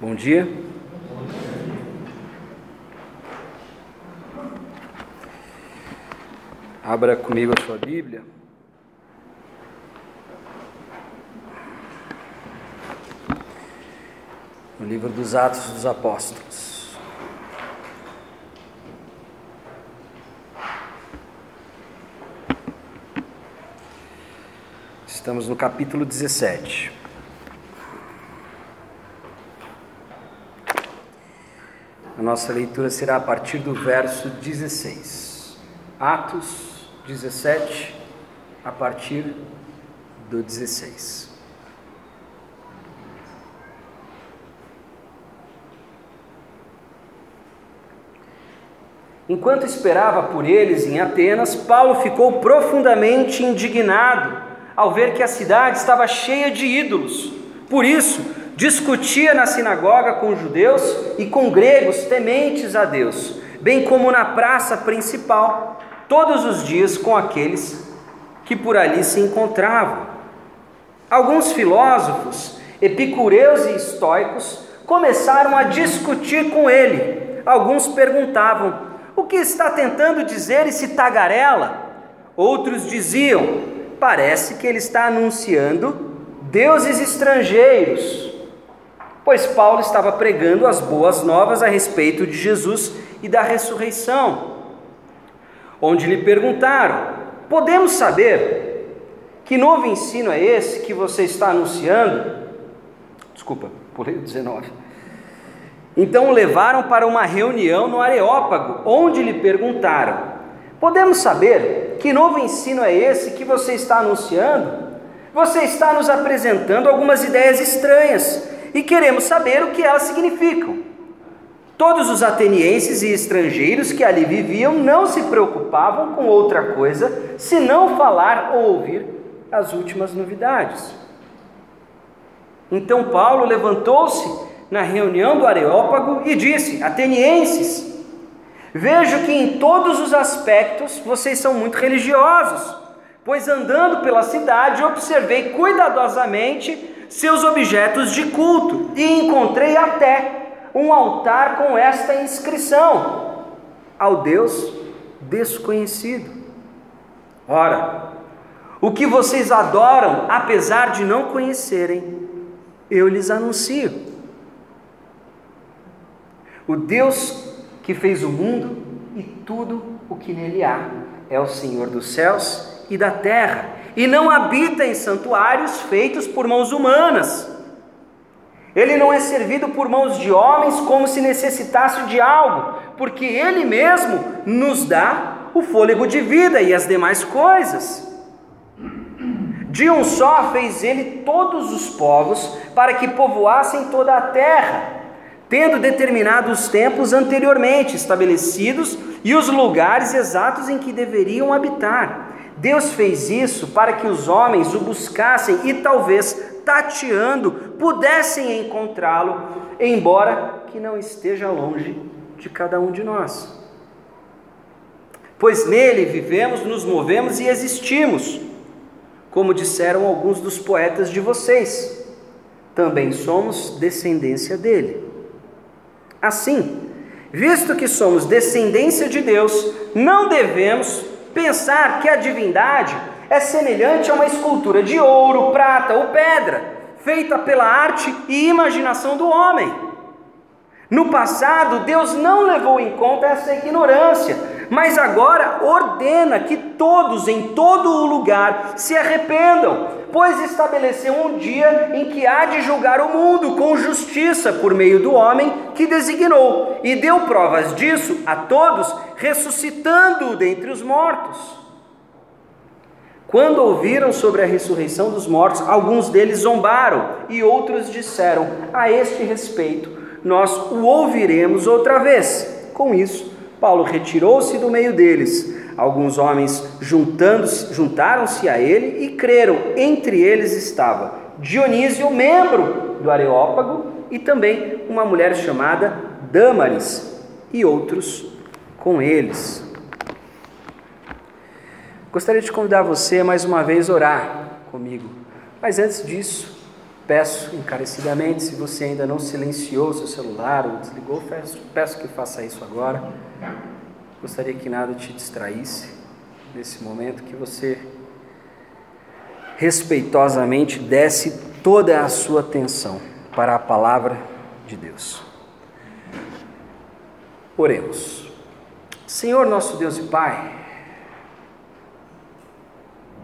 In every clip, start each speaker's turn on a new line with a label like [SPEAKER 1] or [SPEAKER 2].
[SPEAKER 1] Bom dia. Abra comigo a sua Bíblia. No livro dos Atos dos Apóstolos. Estamos no capítulo 17. Nossa leitura será a partir do verso 16. Atos 17, a partir do 16. Enquanto esperava por eles em Atenas, Paulo ficou profundamente indignado ao ver que a cidade estava cheia de ídolos. Por isso, discutia na sinagoga com judeus e com gregos tementes a Deus, bem como na praça principal, todos os dias com aqueles que por ali se encontravam. Alguns filósofos, epicureus e estoicos, começaram a discutir com ele. Alguns perguntavam: o que está tentando dizer esse tagarela? Outros diziam: parece que ele está anunciando deuses estrangeiros. Pois Paulo estava pregando as boas novas a respeito de Jesus e da ressurreição. Onde lhe perguntaram: Podemos saber que novo ensino é esse que você está anunciando? Desculpa, pulei o 19. Então o levaram para uma reunião no Areópago, onde lhe perguntaram: Podemos saber que novo ensino é esse que você está anunciando? Você está nos apresentando algumas ideias estranhas e queremos saber o que elas significam. Todos os atenienses e estrangeiros que ali viviam não se preocupavam com outra coisa senão falar ou ouvir as últimas novidades. Então Paulo levantou-se na reunião do Areópago e disse: Atenienses, vejo que em todos os aspectos vocês são muito religiosos, pois andando pela cidade observei cuidadosamente seus objetos de culto e encontrei até um altar com esta inscrição: Ao Deus desconhecido. Ora, o que vocês adoram, apesar de não conhecerem, eu lhes anuncio. O Deus que fez o mundo e tudo o que nele há é o Senhor dos céus e da terra, e não habita em santuários feitos por mãos humanas. Ele não é servido por mãos de homens como se necessitasse de algo, porque Ele mesmo nos dá o fôlego de vida e as demais coisas. De um só fez Ele todos os povos para que povoassem toda a terra tendo determinado os tempos anteriormente estabelecidos e os lugares exatos em que deveriam habitar. Deus fez isso para que os homens o buscassem e talvez, tateando, pudessem encontrá-lo, embora que não esteja longe de cada um de nós. Pois nele vivemos, nos movemos e existimos, como disseram alguns dos poetas de vocês. Também somos descendência dele. Assim, visto que somos descendência de Deus, não devemos pensar que a divindade é semelhante a uma escultura de ouro, prata ou pedra, feita pela arte e imaginação do homem. No passado, Deus não levou em conta essa ignorância, mas agora ordena que todos em todo o lugar se arrependam, pois estabeleceu um dia em que há de julgar o mundo com justiça por meio do homem que designou, e deu provas disso a todos, ressuscitando-o dentre os mortos. Quando ouviram sobre a ressurreição dos mortos, alguns deles zombaram e outros disseram: A este respeito, nós o ouviremos outra vez. Com isso, Paulo retirou-se do meio deles. Alguns homens juntaram-se a ele e creram. Entre eles estava Dionísio, membro do Areópago, e também uma mulher chamada Dâmaris, e outros com eles. Gostaria de convidar você mais uma vez a orar comigo. Mas antes disso, Peço encarecidamente, se você ainda não silenciou seu celular ou desligou, peço, que faça isso agora. Gostaria que nada te distraísse nesse momento, que você respeitosamente desse toda a sua atenção para a palavra de Deus. Oremos. Senhor nosso Deus e Pai,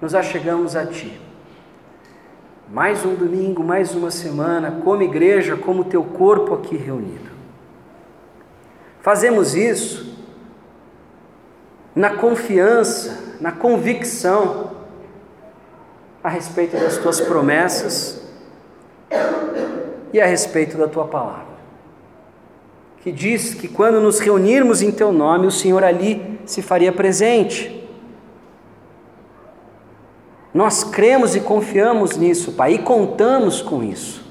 [SPEAKER 1] nos achegamos a Ti mais um domingo, mais uma semana, como igreja, como teu corpo aqui reunido. Fazemos isso na confiança, na convicção a respeito das tuas promessas e a respeito da tua palavra. Que diz que quando nos reunirmos em teu nome, o Senhor ali se faria presente. Nós cremos e confiamos nisso, Pai, e contamos com isso.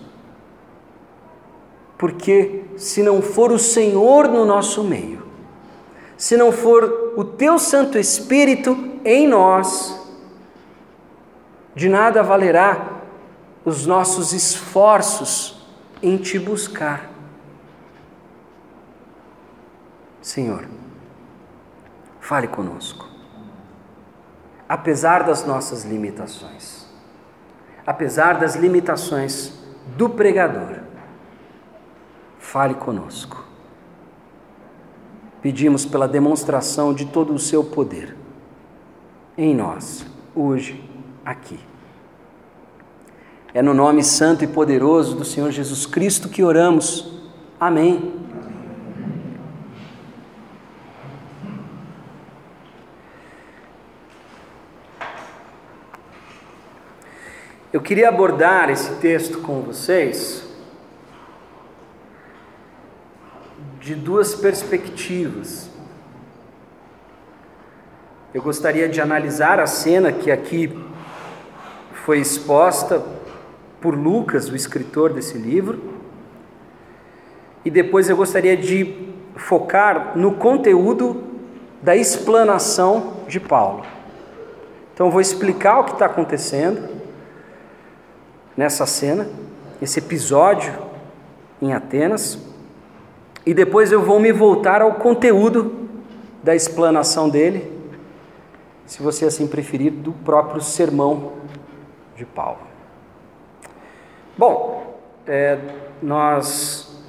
[SPEAKER 1] Porque se não for o Senhor no nosso meio, se não for o Teu Santo Espírito em nós, de nada valerá os nossos esforços em Te buscar. Senhor, fale conosco apesar das nossas limitações, apesar das limitações do pregador, fale conosco. Pedimos pela demonstração de todo o seu poder em nós, hoje, aqui. É no nome santo e poderoso do Senhor Jesus Cristo que oramos. Amém. Eu queria abordar esse texto com vocês de duas perspectivas. Eu gostaria de analisar a cena que aqui foi exposta por Lucas, o escritor desse livro, e depois eu gostaria de focar no conteúdo da explanação de Paulo. Então, eu vou explicar o que está acontecendo nessa cena, esse episódio em Atenas, e depois eu vou me voltar ao conteúdo da explanação dele, se você assim preferir, do próprio sermão de Paulo. Bom, é, nós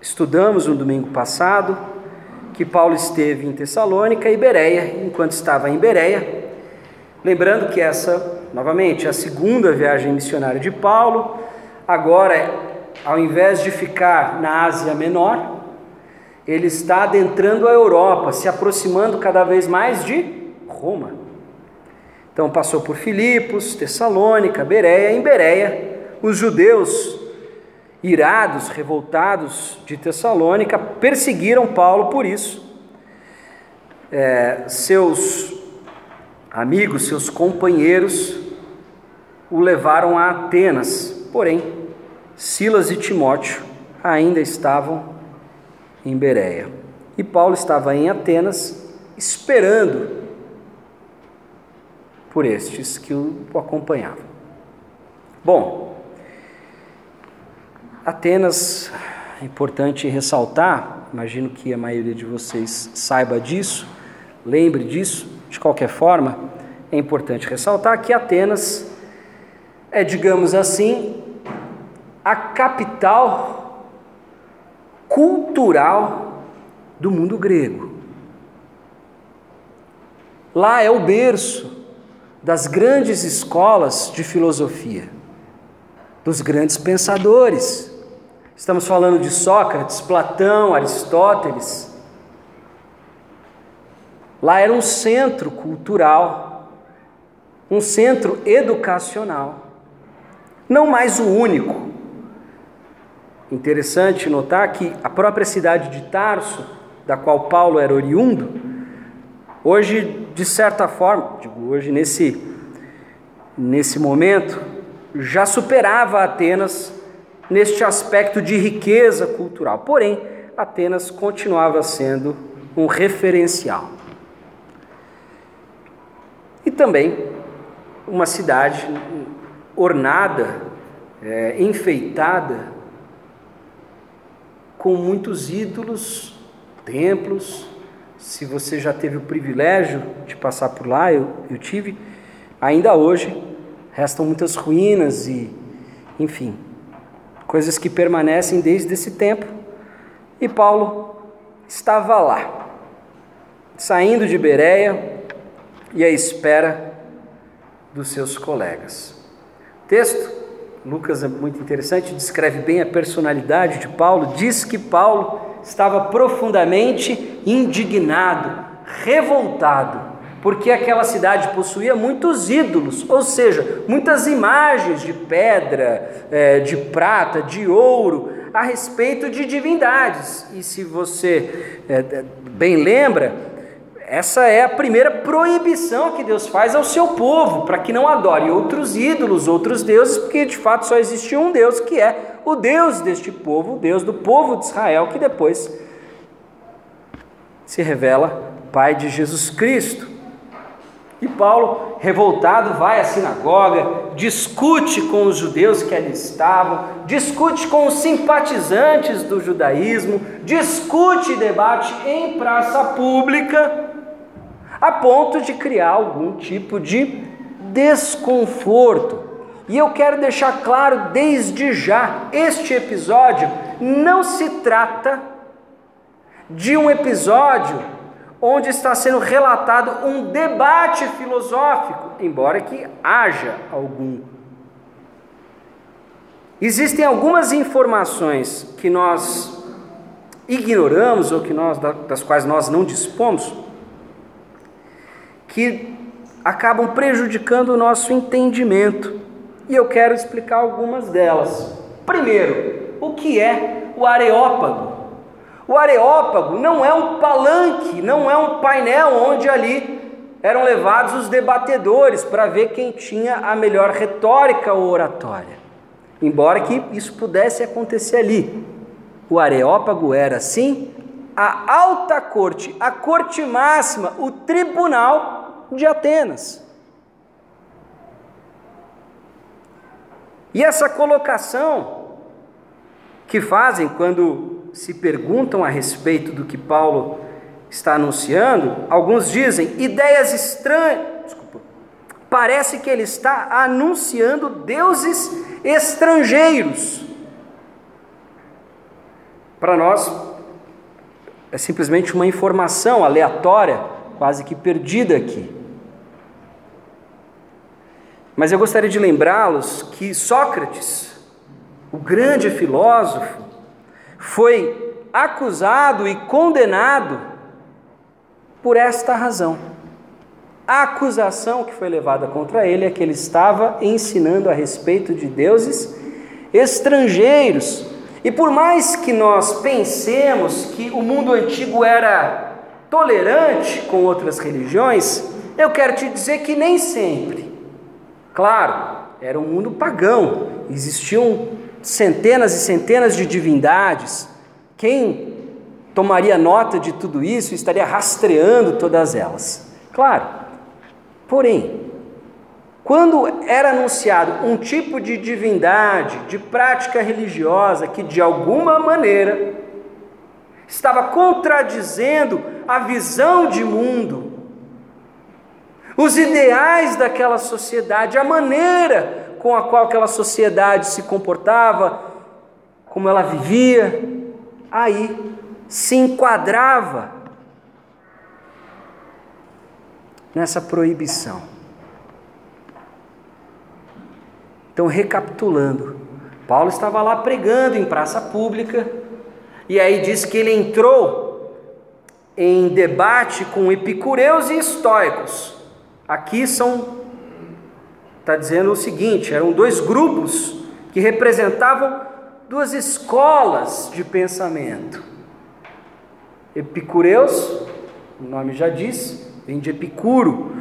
[SPEAKER 1] estudamos no domingo passado que Paulo esteve em Tessalônica e Bereia, enquanto estava em Bereia, lembrando que essa Novamente, a segunda viagem missionária de Paulo, agora, ao invés de ficar na Ásia Menor, ele está adentrando a Europa, se aproximando cada vez mais de Roma. Então passou por Filipos, Tessalônica, Bereia. Em Bereia, os judeus irados, revoltados de Tessalônica, perseguiram Paulo por isso. É, seus amigos, seus companheiros, o levaram a Atenas. Porém, Silas e Timóteo ainda estavam em Bereia. E Paulo estava em Atenas esperando por estes que o acompanhavam. Bom, Atenas é importante ressaltar, imagino que a maioria de vocês saiba disso, lembre disso, de qualquer forma, é importante ressaltar que Atenas é, digamos assim, a capital cultural do mundo grego. Lá é o berço das grandes escolas de filosofia, dos grandes pensadores. Estamos falando de Sócrates, Platão, Aristóteles. Lá era um centro cultural, um centro educacional não mais o único. Interessante notar que a própria cidade de Tarso, da qual Paulo era oriundo, hoje, de certa forma, digo hoje, nesse, nesse momento, já superava Atenas neste aspecto de riqueza cultural. Porém, Atenas continuava sendo um referencial. E também uma cidade ornada é, enfeitada com muitos ídolos, templos. Se você já teve o privilégio de passar por lá, eu, eu tive, ainda hoje restam muitas ruínas e, enfim, coisas que permanecem desde esse tempo. E Paulo estava lá, saindo de Bereia e à espera dos seus colegas. Texto Lucas é muito interessante, descreve bem a personalidade de Paulo. Diz que Paulo estava profundamente indignado, revoltado, porque aquela cidade possuía muitos ídolos, ou seja, muitas imagens de pedra, é, de prata, de ouro, a respeito de divindades. E se você é, bem lembra, essa é a primeira proibição que Deus faz ao seu povo, para que não adore outros ídolos, outros deuses, porque de fato só existe um Deus, que é o Deus deste povo, o Deus do povo de Israel, que depois se revela Pai de Jesus Cristo. E Paulo, revoltado, vai à sinagoga, discute com os judeus que ali estavam, discute com os simpatizantes do judaísmo, discute e debate em praça pública a ponto de criar algum tipo de desconforto. E eu quero deixar claro desde já: este episódio não se trata de um episódio onde está sendo relatado um debate filosófico, embora que haja algum. Existem algumas informações que nós ignoramos ou que nós das quais nós não dispomos que acabam prejudicando o nosso entendimento. E eu quero explicar algumas delas. Primeiro, o que é o areópago? O areópago não é um palanque, não é um painel onde ali eram levados os debatedores para ver quem tinha a melhor retórica ou oratória. Embora que isso pudesse acontecer ali. O areópago era, sim, a alta corte, a corte máxima, o tribunal de Atenas. E essa colocação que fazem quando se perguntam a respeito do que Paulo está anunciando, alguns dizem ideias estranhas. Desculpa. Parece que ele está anunciando deuses estrangeiros. Para nós, é simplesmente uma informação aleatória, quase que perdida aqui. Mas eu gostaria de lembrá-los que Sócrates, o grande filósofo, foi acusado e condenado por esta razão. A acusação que foi levada contra ele é que ele estava ensinando a respeito de deuses estrangeiros. E por mais que nós pensemos que o mundo antigo era tolerante com outras religiões, eu quero te dizer que nem sempre. Claro, era um mundo pagão, existiam centenas e centenas de divindades. Quem tomaria nota de tudo isso estaria rastreando todas elas. Claro, porém, quando era anunciado um tipo de divindade, de prática religiosa que de alguma maneira estava contradizendo a visão de mundo os ideais daquela sociedade, a maneira com a qual aquela sociedade se comportava, como ela vivia, aí se enquadrava nessa proibição. Então, recapitulando, Paulo estava lá pregando em praça pública, e aí diz que ele entrou em debate com epicureus e estoicos. Aqui são, está dizendo o seguinte: eram dois grupos que representavam duas escolas de pensamento. Epicureus, o nome já diz, vem de Epicuro,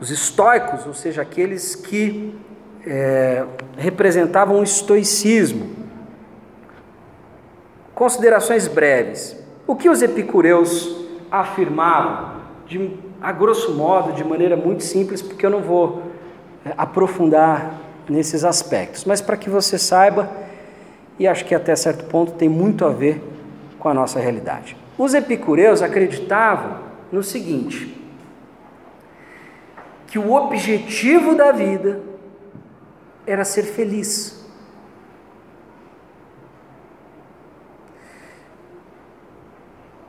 [SPEAKER 1] os estoicos, ou seja, aqueles que é, representavam o estoicismo. Considerações breves. O que os epicureus afirmavam de a grosso modo, de maneira muito simples, porque eu não vou é, aprofundar nesses aspectos, mas para que você saiba, e acho que até certo ponto tem muito a ver com a nossa realidade. Os epicureus acreditavam no seguinte: que o objetivo da vida era ser feliz.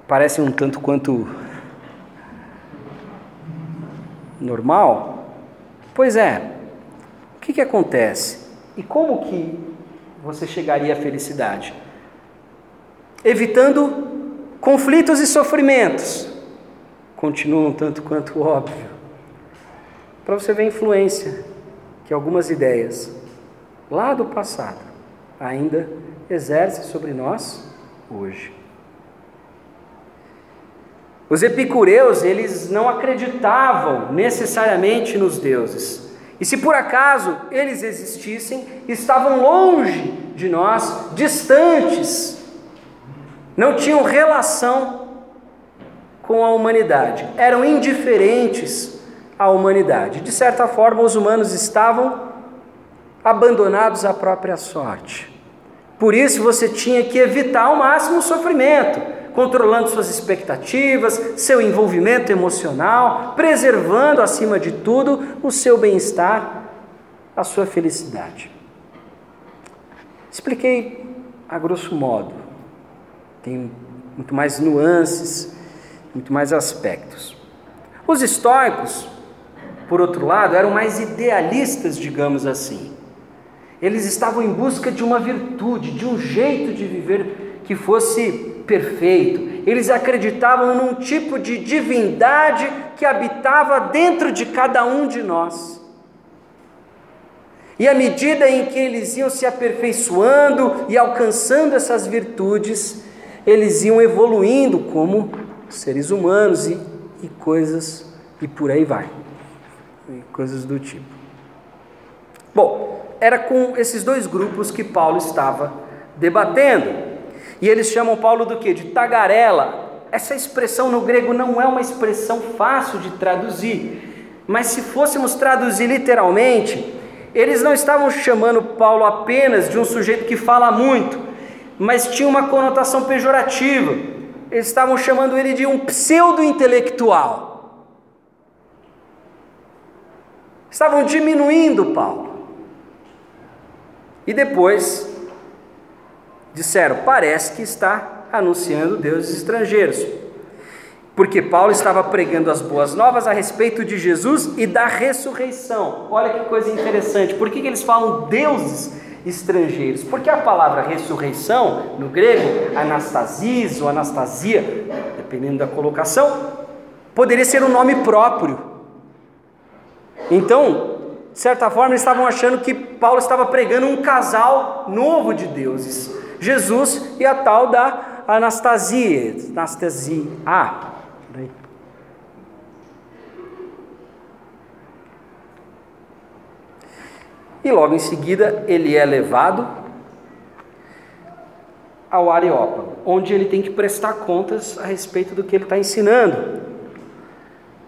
[SPEAKER 1] Parece um tanto quanto normal? Pois é. O que, que acontece? E como que você chegaria à felicidade? Evitando conflitos e sofrimentos. Continua um tanto quanto óbvio. Para você ver a influência que algumas ideias lá do passado ainda exercem sobre nós hoje. Os epicureus, eles não acreditavam necessariamente nos deuses. E se por acaso eles existissem, estavam longe de nós, distantes. Não tinham relação com a humanidade. Eram indiferentes à humanidade. De certa forma, os humanos estavam abandonados à própria sorte. Por isso você tinha que evitar ao máximo o sofrimento controlando suas expectativas, seu envolvimento emocional, preservando acima de tudo o seu bem-estar, a sua felicidade. Expliquei a grosso modo, tem muito mais nuances, muito mais aspectos. Os estoicos, por outro lado, eram mais idealistas, digamos assim. Eles estavam em busca de uma virtude, de um jeito de viver que fosse perfeito. Eles acreditavam num tipo de divindade que habitava dentro de cada um de nós. E à medida em que eles iam se aperfeiçoando e alcançando essas virtudes, eles iam evoluindo como seres humanos e, e coisas, e por aí vai. E coisas do tipo. Bom, era com esses dois grupos que Paulo estava debatendo. E eles chamam Paulo do que? De tagarela. Essa expressão no grego não é uma expressão fácil de traduzir, mas se fôssemos traduzir literalmente, eles não estavam chamando Paulo apenas de um sujeito que fala muito, mas tinha uma conotação pejorativa. Eles estavam chamando ele de um pseudo-intelectual. Estavam diminuindo Paulo. E depois disseram: parece que está anunciando deuses estrangeiros. Porque Paulo estava pregando as boas novas a respeito de Jesus e da ressurreição. Olha que coisa interessante. Por que, que eles falam deuses estrangeiros? Porque a palavra ressurreição, no grego, anastasis ou anastasia, dependendo da colocação, poderia ser um nome próprio. Então, de certa forma, eles estavam achando que Paulo estava pregando um casal novo de deuses. Jesus e a tal da Anastasia. Anastasia. Ah. E logo em seguida ele é levado ao Areópago, onde ele tem que prestar contas a respeito do que ele está ensinando.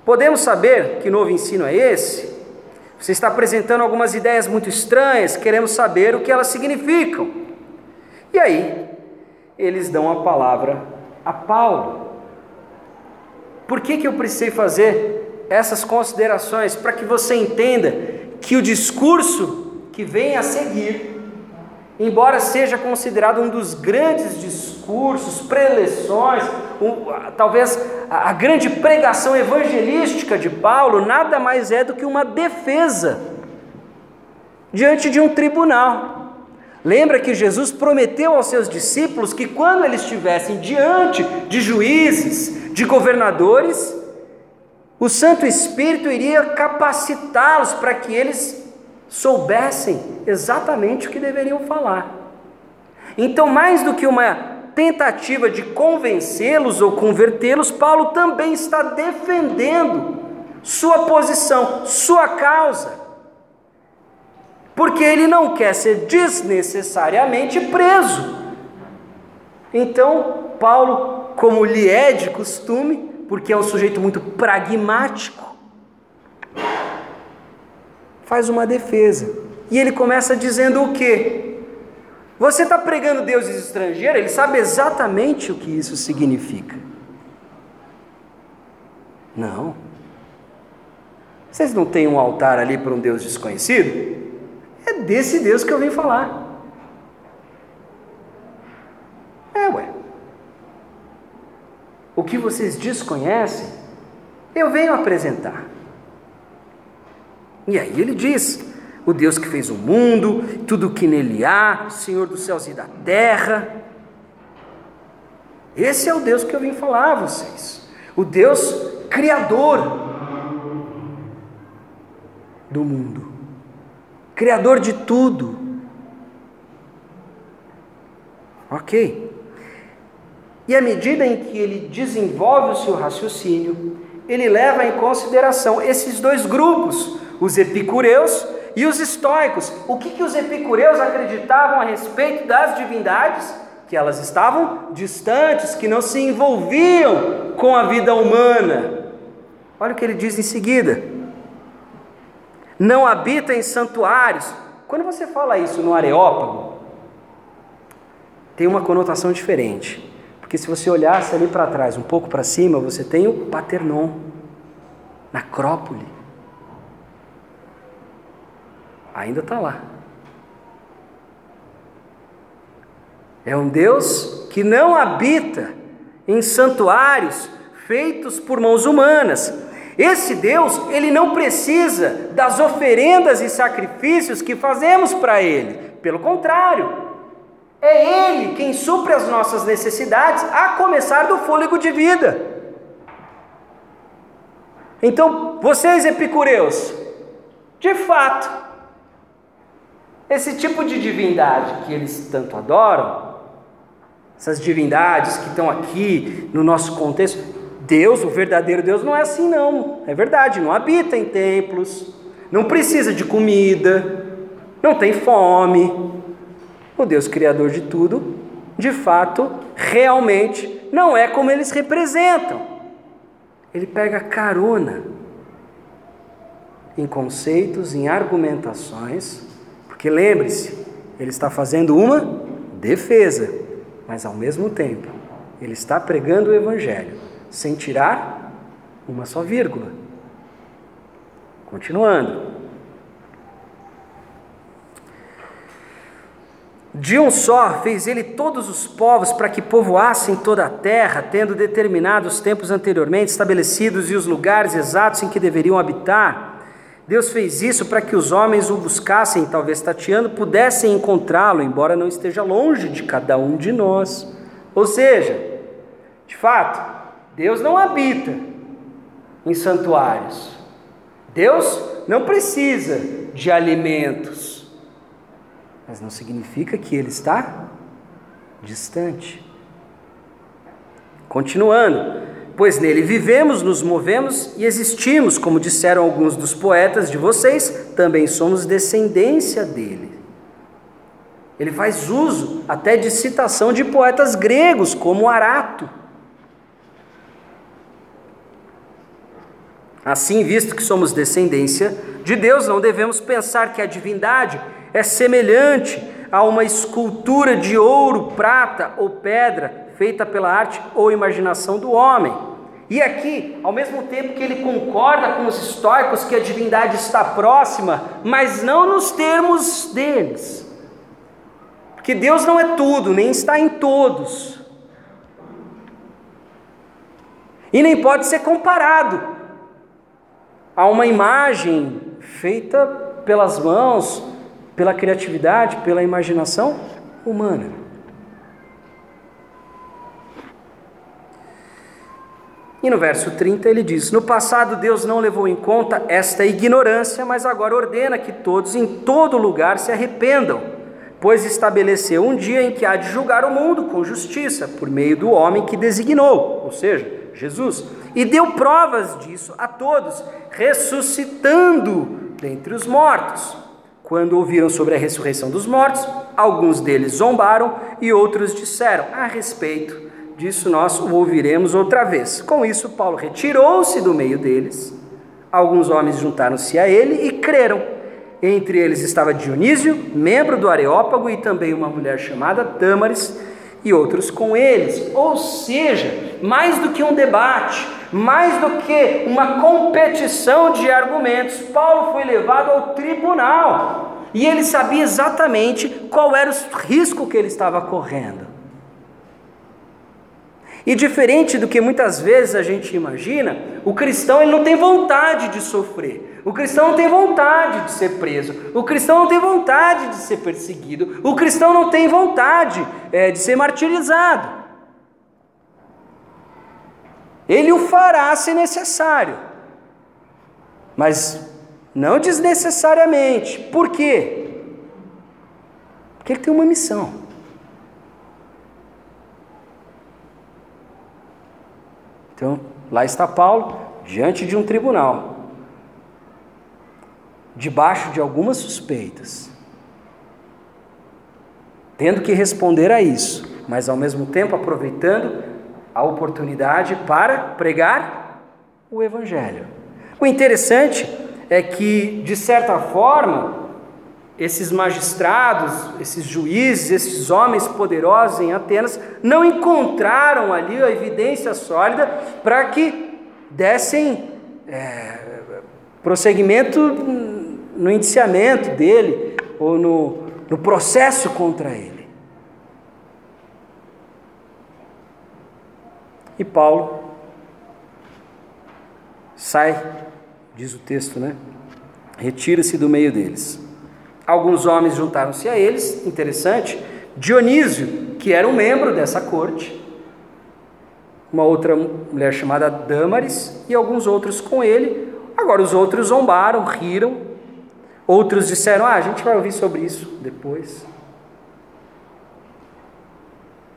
[SPEAKER 1] Podemos saber que novo ensino é esse? Você está apresentando algumas ideias muito estranhas, queremos saber o que elas significam. E aí, eles dão a palavra a Paulo. Por que, que eu precisei fazer essas considerações? Para que você entenda que o discurso que vem a seguir, embora seja considerado um dos grandes discursos, preleções, um, talvez a, a grande pregação evangelística de Paulo, nada mais é do que uma defesa diante de um tribunal. Lembra que Jesus prometeu aos seus discípulos que quando eles estivessem diante de juízes, de governadores, o Santo Espírito iria capacitá-los para que eles soubessem exatamente o que deveriam falar. Então, mais do que uma tentativa de convencê-los ou convertê-los, Paulo também está defendendo sua posição, sua causa porque ele não quer ser desnecessariamente preso. Então, Paulo, como lhe é de costume, porque é um sujeito muito pragmático, faz uma defesa. E ele começa dizendo o quê? Você está pregando deuses estrangeiros? Ele sabe exatamente o que isso significa. Não. Vocês não têm um altar ali para um Deus desconhecido? É desse Deus que eu vim falar. É, ué. O que vocês desconhecem, eu venho apresentar. E aí ele diz: o Deus que fez o mundo, tudo o que nele há, Senhor dos céus e da terra. Esse é o Deus que eu vim falar a vocês. O Deus criador do mundo, criador de tudo. Ok. E à medida em que ele desenvolve o seu raciocínio, ele leva em consideração esses dois grupos, os epicureus e os estoicos. O que, que os epicureus acreditavam a respeito das divindades? Que elas estavam distantes, que não se envolviam com a vida humana. Olha o que ele diz em seguida: não habita em santuários. Quando você fala isso no Areópago, tem uma conotação diferente. Porque se você olhasse ali para trás, um pouco para cima, você tem o Paternon, na Acrópole. Ainda está lá. É um Deus que não habita em santuários feitos por mãos humanas. Esse Deus, ele não precisa das oferendas e sacrifícios que fazemos para ele. Pelo contrário, é Ele quem supre as nossas necessidades, a começar do fôlego de vida. Então, vocês epicureus, de fato, esse tipo de divindade que eles tanto adoram, essas divindades que estão aqui no nosso contexto, Deus, o verdadeiro Deus, não é assim, não. É verdade, não habita em templos, não precisa de comida, não tem fome, o Deus Criador de tudo, de fato, realmente não é como eles representam. Ele pega carona em conceitos, em argumentações, porque lembre-se, ele está fazendo uma defesa, mas ao mesmo tempo, ele está pregando o Evangelho, sem tirar uma só vírgula. Continuando. De um só fez ele todos os povos para que povoassem toda a terra, tendo determinado os tempos anteriormente estabelecidos e os lugares exatos em que deveriam habitar. Deus fez isso para que os homens o buscassem, talvez tateando, pudessem encontrá-lo, embora não esteja longe de cada um de nós. Ou seja, de fato, Deus não habita em santuários. Deus não precisa de alimentos mas não significa que ele está distante. Continuando, pois nele vivemos, nos movemos e existimos, como disseram alguns dos poetas de vocês, também somos descendência dele. Ele faz uso até de citação de poetas gregos, como Arato. Assim, visto que somos descendência de Deus, não devemos pensar que a divindade é semelhante a uma escultura de ouro, prata ou pedra feita pela arte ou imaginação do homem. E aqui, ao mesmo tempo que ele concorda com os estoicos que a divindade está próxima, mas não nos termos deles. Porque Deus não é tudo, nem está em todos. E nem pode ser comparado a uma imagem feita pelas mãos pela criatividade, pela imaginação humana. E no verso 30 ele diz: No passado Deus não levou em conta esta ignorância, mas agora ordena que todos em todo lugar se arrependam, pois estabeleceu um dia em que há de julgar o mundo com justiça, por meio do homem que designou, ou seja, Jesus, e deu provas disso a todos, ressuscitando dentre os mortos. Quando ouviram sobre a ressurreição dos mortos, alguns deles zombaram e outros disseram: A respeito disso nós o ouviremos outra vez. Com isso, Paulo retirou-se do meio deles. Alguns homens juntaram-se a ele e creram. Entre eles estava Dionísio, membro do Areópago, e também uma mulher chamada Tâmaris, e outros com eles. Ou seja, mais do que um debate, mais do que uma competição de argumentos, Paulo foi levado ao tribunal e ele sabia exatamente qual era o risco que ele estava correndo. E diferente do que muitas vezes a gente imagina, o cristão ele não tem vontade de sofrer. O cristão não tem vontade de ser preso. O cristão não tem vontade de ser perseguido. O cristão não tem vontade é, de ser martirizado. Ele o fará se necessário, mas não desnecessariamente. Por quê? Porque ele tem uma missão. Então, lá está Paulo, diante de um tribunal, debaixo de algumas suspeitas, tendo que responder a isso, mas ao mesmo tempo aproveitando a oportunidade para pregar o Evangelho. O interessante é que, de certa forma, esses magistrados, esses juízes, esses homens poderosos em Atenas não encontraram ali a evidência sólida para que dessem é, prosseguimento no indiciamento dele ou no, no processo contra ele. E Paulo sai, diz o texto, né? Retira-se do meio deles. Alguns homens juntaram-se a eles, interessante. Dionísio, que era um membro dessa corte, uma outra mulher chamada Dâmaris e alguns outros com ele. Agora os outros zombaram, riram. Outros disseram: Ah, a gente vai ouvir sobre isso depois.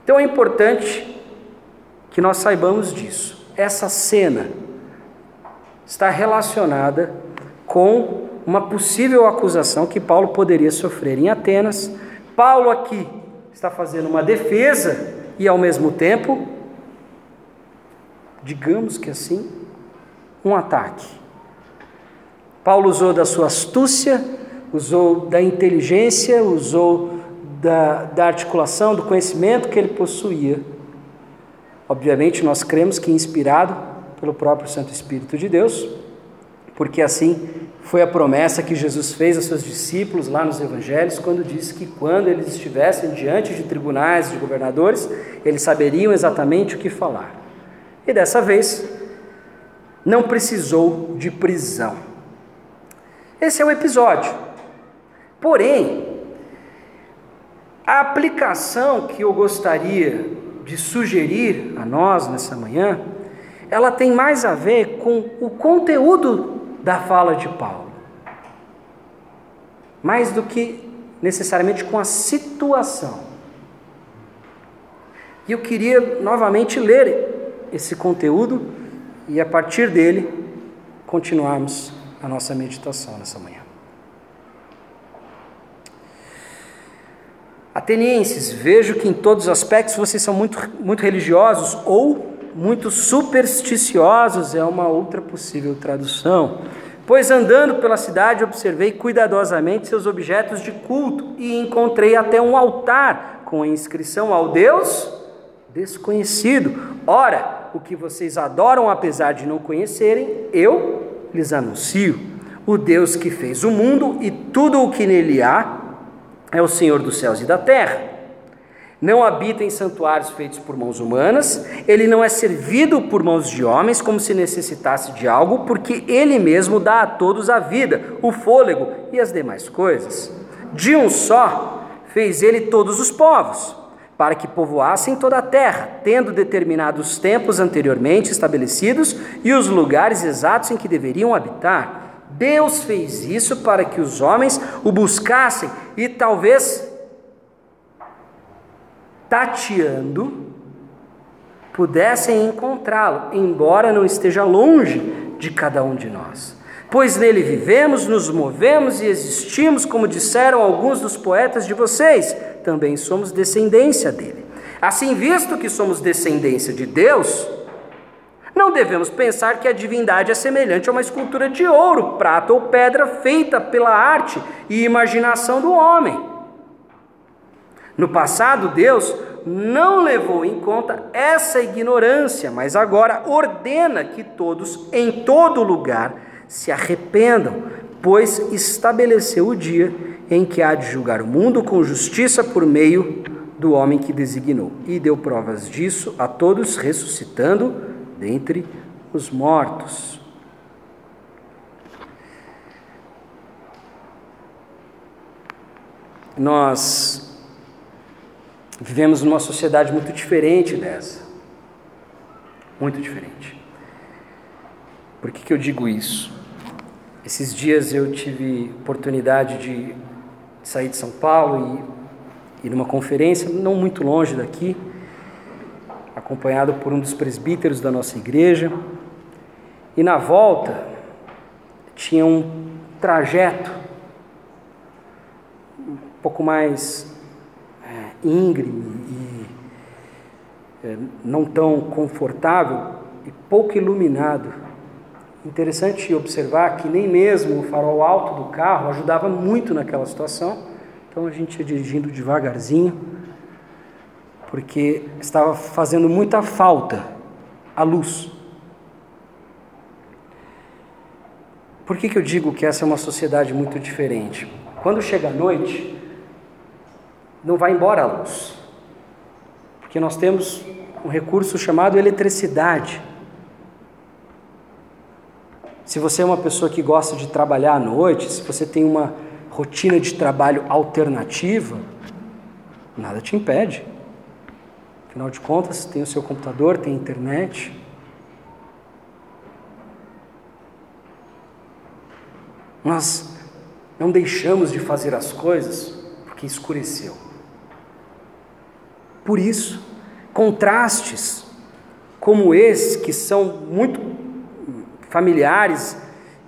[SPEAKER 1] Então é importante que nós saibamos disso. Essa cena está relacionada com uma possível acusação que Paulo poderia sofrer em Atenas. Paulo aqui está fazendo uma defesa e ao mesmo tempo, digamos que assim, um ataque. Paulo usou da sua astúcia, usou da inteligência, usou da, da articulação, do conhecimento que ele possuía Obviamente, nós cremos que inspirado pelo próprio Santo Espírito de Deus, porque assim foi a promessa que Jesus fez aos seus discípulos lá nos evangelhos, quando disse que quando eles estivessem diante de tribunais, de governadores, eles saberiam exatamente o que falar. E dessa vez, não precisou de prisão. Esse é o episódio. Porém, a aplicação que eu gostaria de sugerir a nós nessa manhã, ela tem mais a ver com o conteúdo da fala de Paulo, mais do que necessariamente com a situação. E eu queria novamente ler esse conteúdo e a partir dele continuarmos a nossa meditação nessa manhã. Atenienses, vejo que em todos os aspectos vocês são muito, muito religiosos ou muito supersticiosos, é uma outra possível tradução. Pois andando pela cidade observei cuidadosamente seus objetos de culto e encontrei até um altar com a inscrição ao Deus desconhecido. Ora, o que vocês adoram apesar de não conhecerem, eu lhes anuncio. O Deus que fez o mundo e tudo o que nele há, é o Senhor dos céus e da terra. Não habita em santuários feitos por mãos humanas, ele não é servido por mãos de homens como se necessitasse de algo, porque ele mesmo dá a todos a vida, o fôlego e as demais coisas. De um só fez ele todos os povos, para que povoassem toda a terra, tendo determinados tempos anteriormente estabelecidos e os lugares exatos em que deveriam habitar Deus fez isso para que os homens o buscassem e talvez tateando pudessem encontrá-lo, embora não esteja longe de cada um de nós. Pois nele vivemos, nos movemos e existimos, como disseram alguns dos poetas de vocês, também somos descendência dele. Assim, visto que somos descendência de Deus, Não devemos pensar que a divindade é semelhante a uma escultura de ouro, prata ou pedra feita pela arte e imaginação do homem. No passado, Deus não levou em conta essa ignorância, mas agora ordena que todos, em todo lugar, se arrependam, pois estabeleceu o dia em que há de julgar o mundo com justiça por meio do homem que designou, e deu provas disso a todos, ressuscitando dentre os mortos. Nós Vivemos numa sociedade muito diferente dessa. Muito diferente. Por que, que eu digo isso? Esses dias eu tive oportunidade de sair de São Paulo e ir numa conferência, não muito longe daqui, acompanhado por um dos presbíteros da nossa igreja. E na volta tinha um trajeto um pouco mais íngreme e é, não tão confortável e pouco iluminado. Interessante observar que nem mesmo o farol alto do carro ajudava muito naquela situação, então a gente ia dirigindo devagarzinho, porque estava fazendo muita falta a luz. Por que, que eu digo que essa é uma sociedade muito diferente? Quando chega a noite, não vai embora a luz. Porque nós temos um recurso chamado eletricidade. Se você é uma pessoa que gosta de trabalhar à noite, se você tem uma rotina de trabalho alternativa, nada te impede. Afinal de contas, tem o seu computador, tem internet. Nós não deixamos de fazer as coisas porque escureceu. Por isso, contrastes como esse, que são muito familiares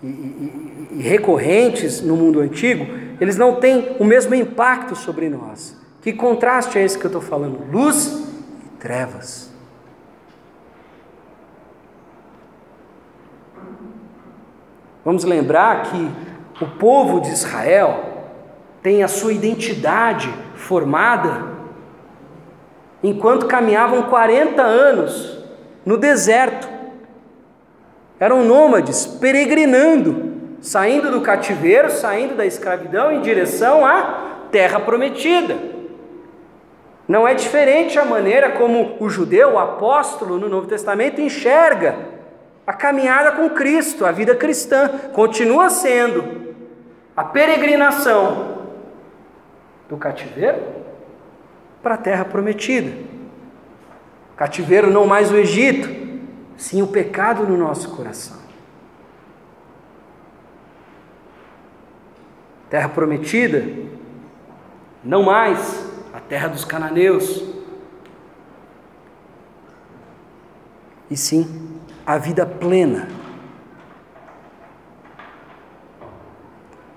[SPEAKER 1] e, e, e, recorrentes no mundo antigo, eles não têm o mesmo impacto sobre nós. Que contraste é esse que eu estou falando? Luz e trevas. Vamos lembrar que o povo de Israel tem a sua identidade formada enquanto caminhavam 40 anos no deserto. Eram nômades, peregrinando, saindo do cativeiro, saindo da escravidão em direção à terra prometida. Não é diferente a maneira como o judeu, o apóstolo no Novo Testamento enxerga a caminhada com Cristo, a vida cristã. Continua sendo a peregrinação do cativeiro para a terra prometida. Cativeiro não mais o Egito, sim o pecado no nosso coração. Terra prometida, não mais a terra dos cananeus, e sim a vida plena.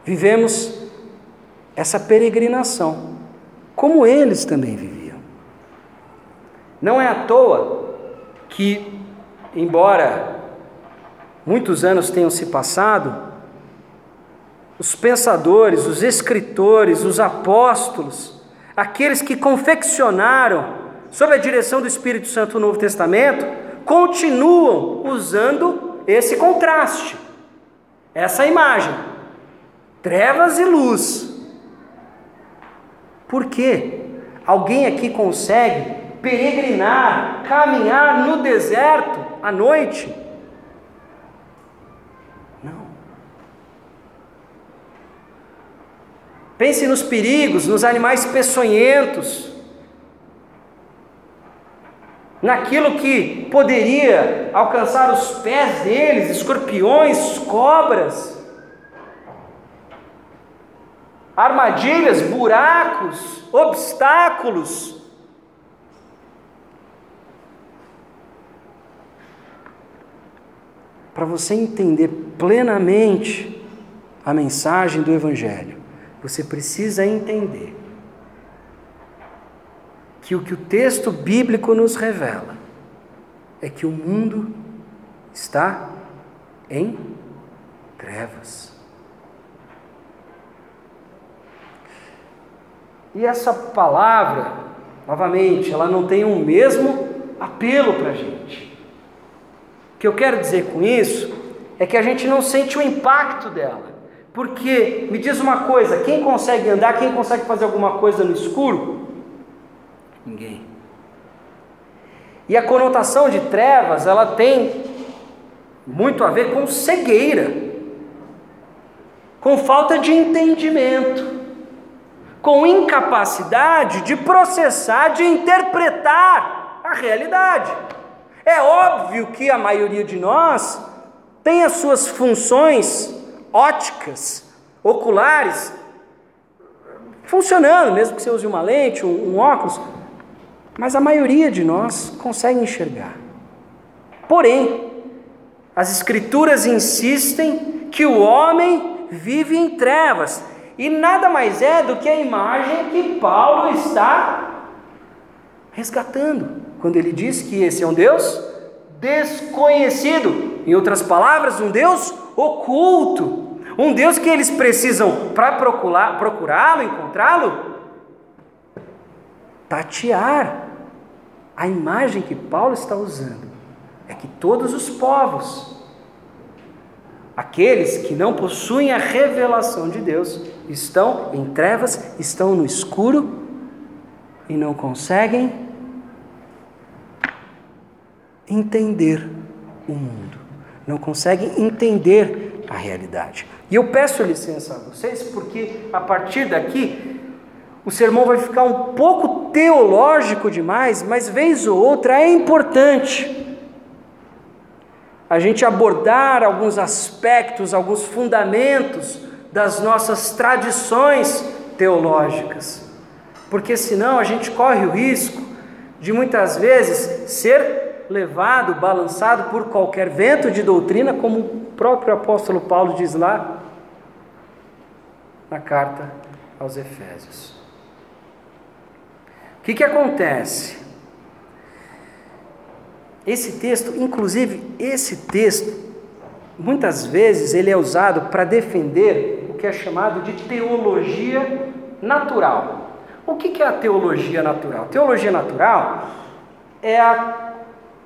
[SPEAKER 1] Vivemos essa peregrinação como eles também viviam. Não é à toa que, embora muitos anos tenham se passado, os pensadores, os escritores, os apóstolos, aqueles que confeccionaram, sob a direção do Espírito Santo, o Novo Testamento, continuam usando esse contraste, essa imagem: trevas e luz. Por quê? Alguém aqui consegue peregrinar, caminhar no deserto à noite? Não. Pense nos perigos, nos animais peçonhentos, naquilo que poderia alcançar os pés deles, escorpiões, cobras. armadilhas, buracos, obstáculos. Para você entender plenamente a mensagem do Evangelho, você precisa entender que o que o texto bíblico nos revela é que o mundo está em trevas. E essa palavra, novamente, ela não tem o mesmo apelo para a gente. Que eu quero dizer com isso é que a gente não sente o impacto dela. Porque, me diz uma coisa: quem consegue andar, quem consegue fazer alguma coisa no escuro? Ninguém. E a conotação de trevas, ela tem muito a ver com cegueira, com falta de entendimento, com incapacidade de processar, de interpretar a realidade. É óbvio que a maioria de nós tem as suas funções óticas, oculares, funcionando, mesmo que você use uma lente, um, um óculos, mas a maioria de nós consegue enxergar. Porém, as Escrituras insistem que o homem vive em trevas, e nada mais é do que a imagem que Paulo está resgatando, quando ele diz que esse é um Deus desconhecido, em outras palavras, um Deus oculto, um Deus que eles precisam, para procurá-lo, encontrá-lo, tatear. A imagem que Paulo está usando é que todos os povos, aqueles que não possuem a revelação de Deus, estão em trevas, estão no escuro e não conseguem entender o mundo, não conseguem entender a realidade. E eu peço licença a vocês, porque a partir daqui o sermão vai ficar um pouco teológico demais, mas vez ou outra é importante a gente abordar alguns aspectos, alguns fundamentos das nossas tradições teológicas, porque senão a gente corre o risco de muitas vezes ser levado, balançado por qualquer vento de doutrina, como o próprio apóstolo Paulo diz lá na carta aos Efésios. O que, que acontece? Esse texto, inclusive esse texto, muitas vezes ele é usado para defender o que é chamado de teologia natural. O que é a teologia natural? Teologia natural é a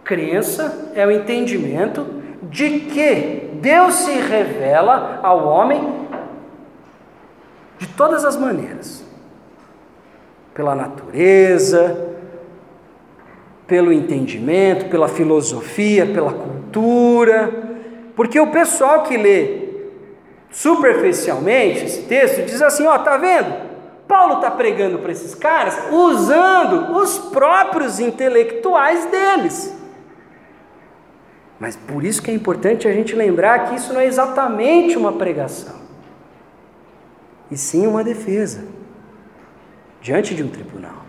[SPEAKER 1] crença, é o entendimento de que Deus se revela ao homem de todas as maneiras pela natureza, pelo entendimento, pela filosofia, pela cultura, porque o pessoal que lê superficialmente esse texto diz assim: ó, tá vendo? Paulo está pregando para esses caras usando os próprios intelectuais deles. Mas por isso que é importante a gente lembrar que isso não é exatamente uma pregação, e sim uma defesa diante de um tribunal.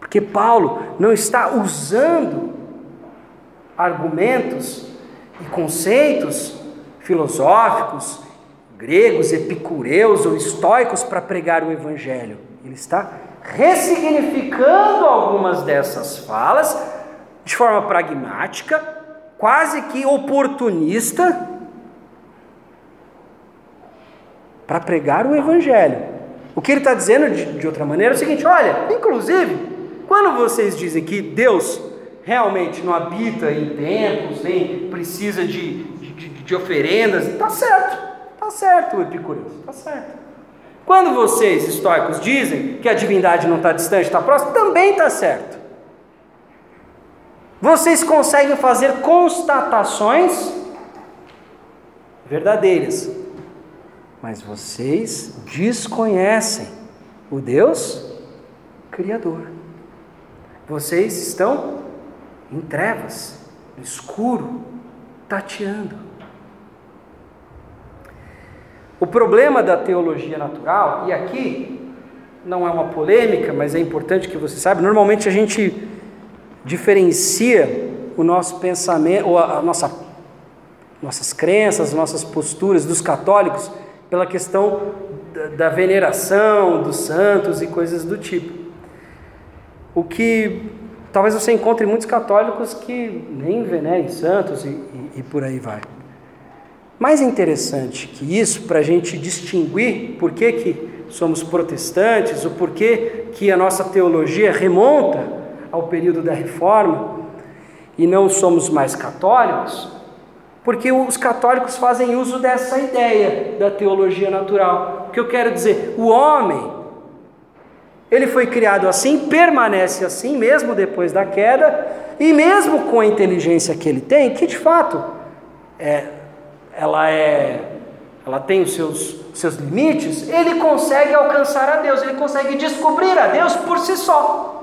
[SPEAKER 1] Porque Paulo não está usando argumentos e conceitos filosóficos, gregos, epicureus ou estoicos para pregar o Evangelho. Ele está ressignificando algumas dessas falas de forma pragmática, quase que oportunista, para pregar o Evangelho. O que ele está dizendo de, de outra maneira é o seguinte: olha, inclusive, quando vocês dizem que Deus realmente não habita em templos, nem precisa de, de, de oferendas, está certo, está certo, Epicureu, está certo. Quando vocês, estoicos, dizem que a divindade não está distante, está próxima, também está certo. Vocês conseguem fazer constatações verdadeiras, mas vocês desconhecem o Deus Criador. Vocês estão em trevas, no escuro, tateando. O problema da teologia natural, e aqui não é uma polêmica, mas é importante que você saiba, normalmente a gente diferencia o nosso pensamento, ou a, nossa, nossas crenças, nossas posturas dos católicos pela questão da, da veneração dos santos e coisas do tipo. O que Talvez você encontre muitos católicos que nem venerem santos e, e, e por aí vai. Mais interessante que isso, para a gente distinguir por que, que somos protestantes, o porquê que a nossa teologia remonta ao período da reforma e não somos mais católicos, porque os católicos fazem uso dessa ideia da teologia natural. O que eu quero dizer? O homem, ele foi criado assim, permanece assim, mesmo depois da queda, e mesmo com a inteligência que ele tem, que de fato é, ela é, ela tem os seus, seus limites, ele consegue alcançar a Deus, ele consegue descobrir a Deus por si só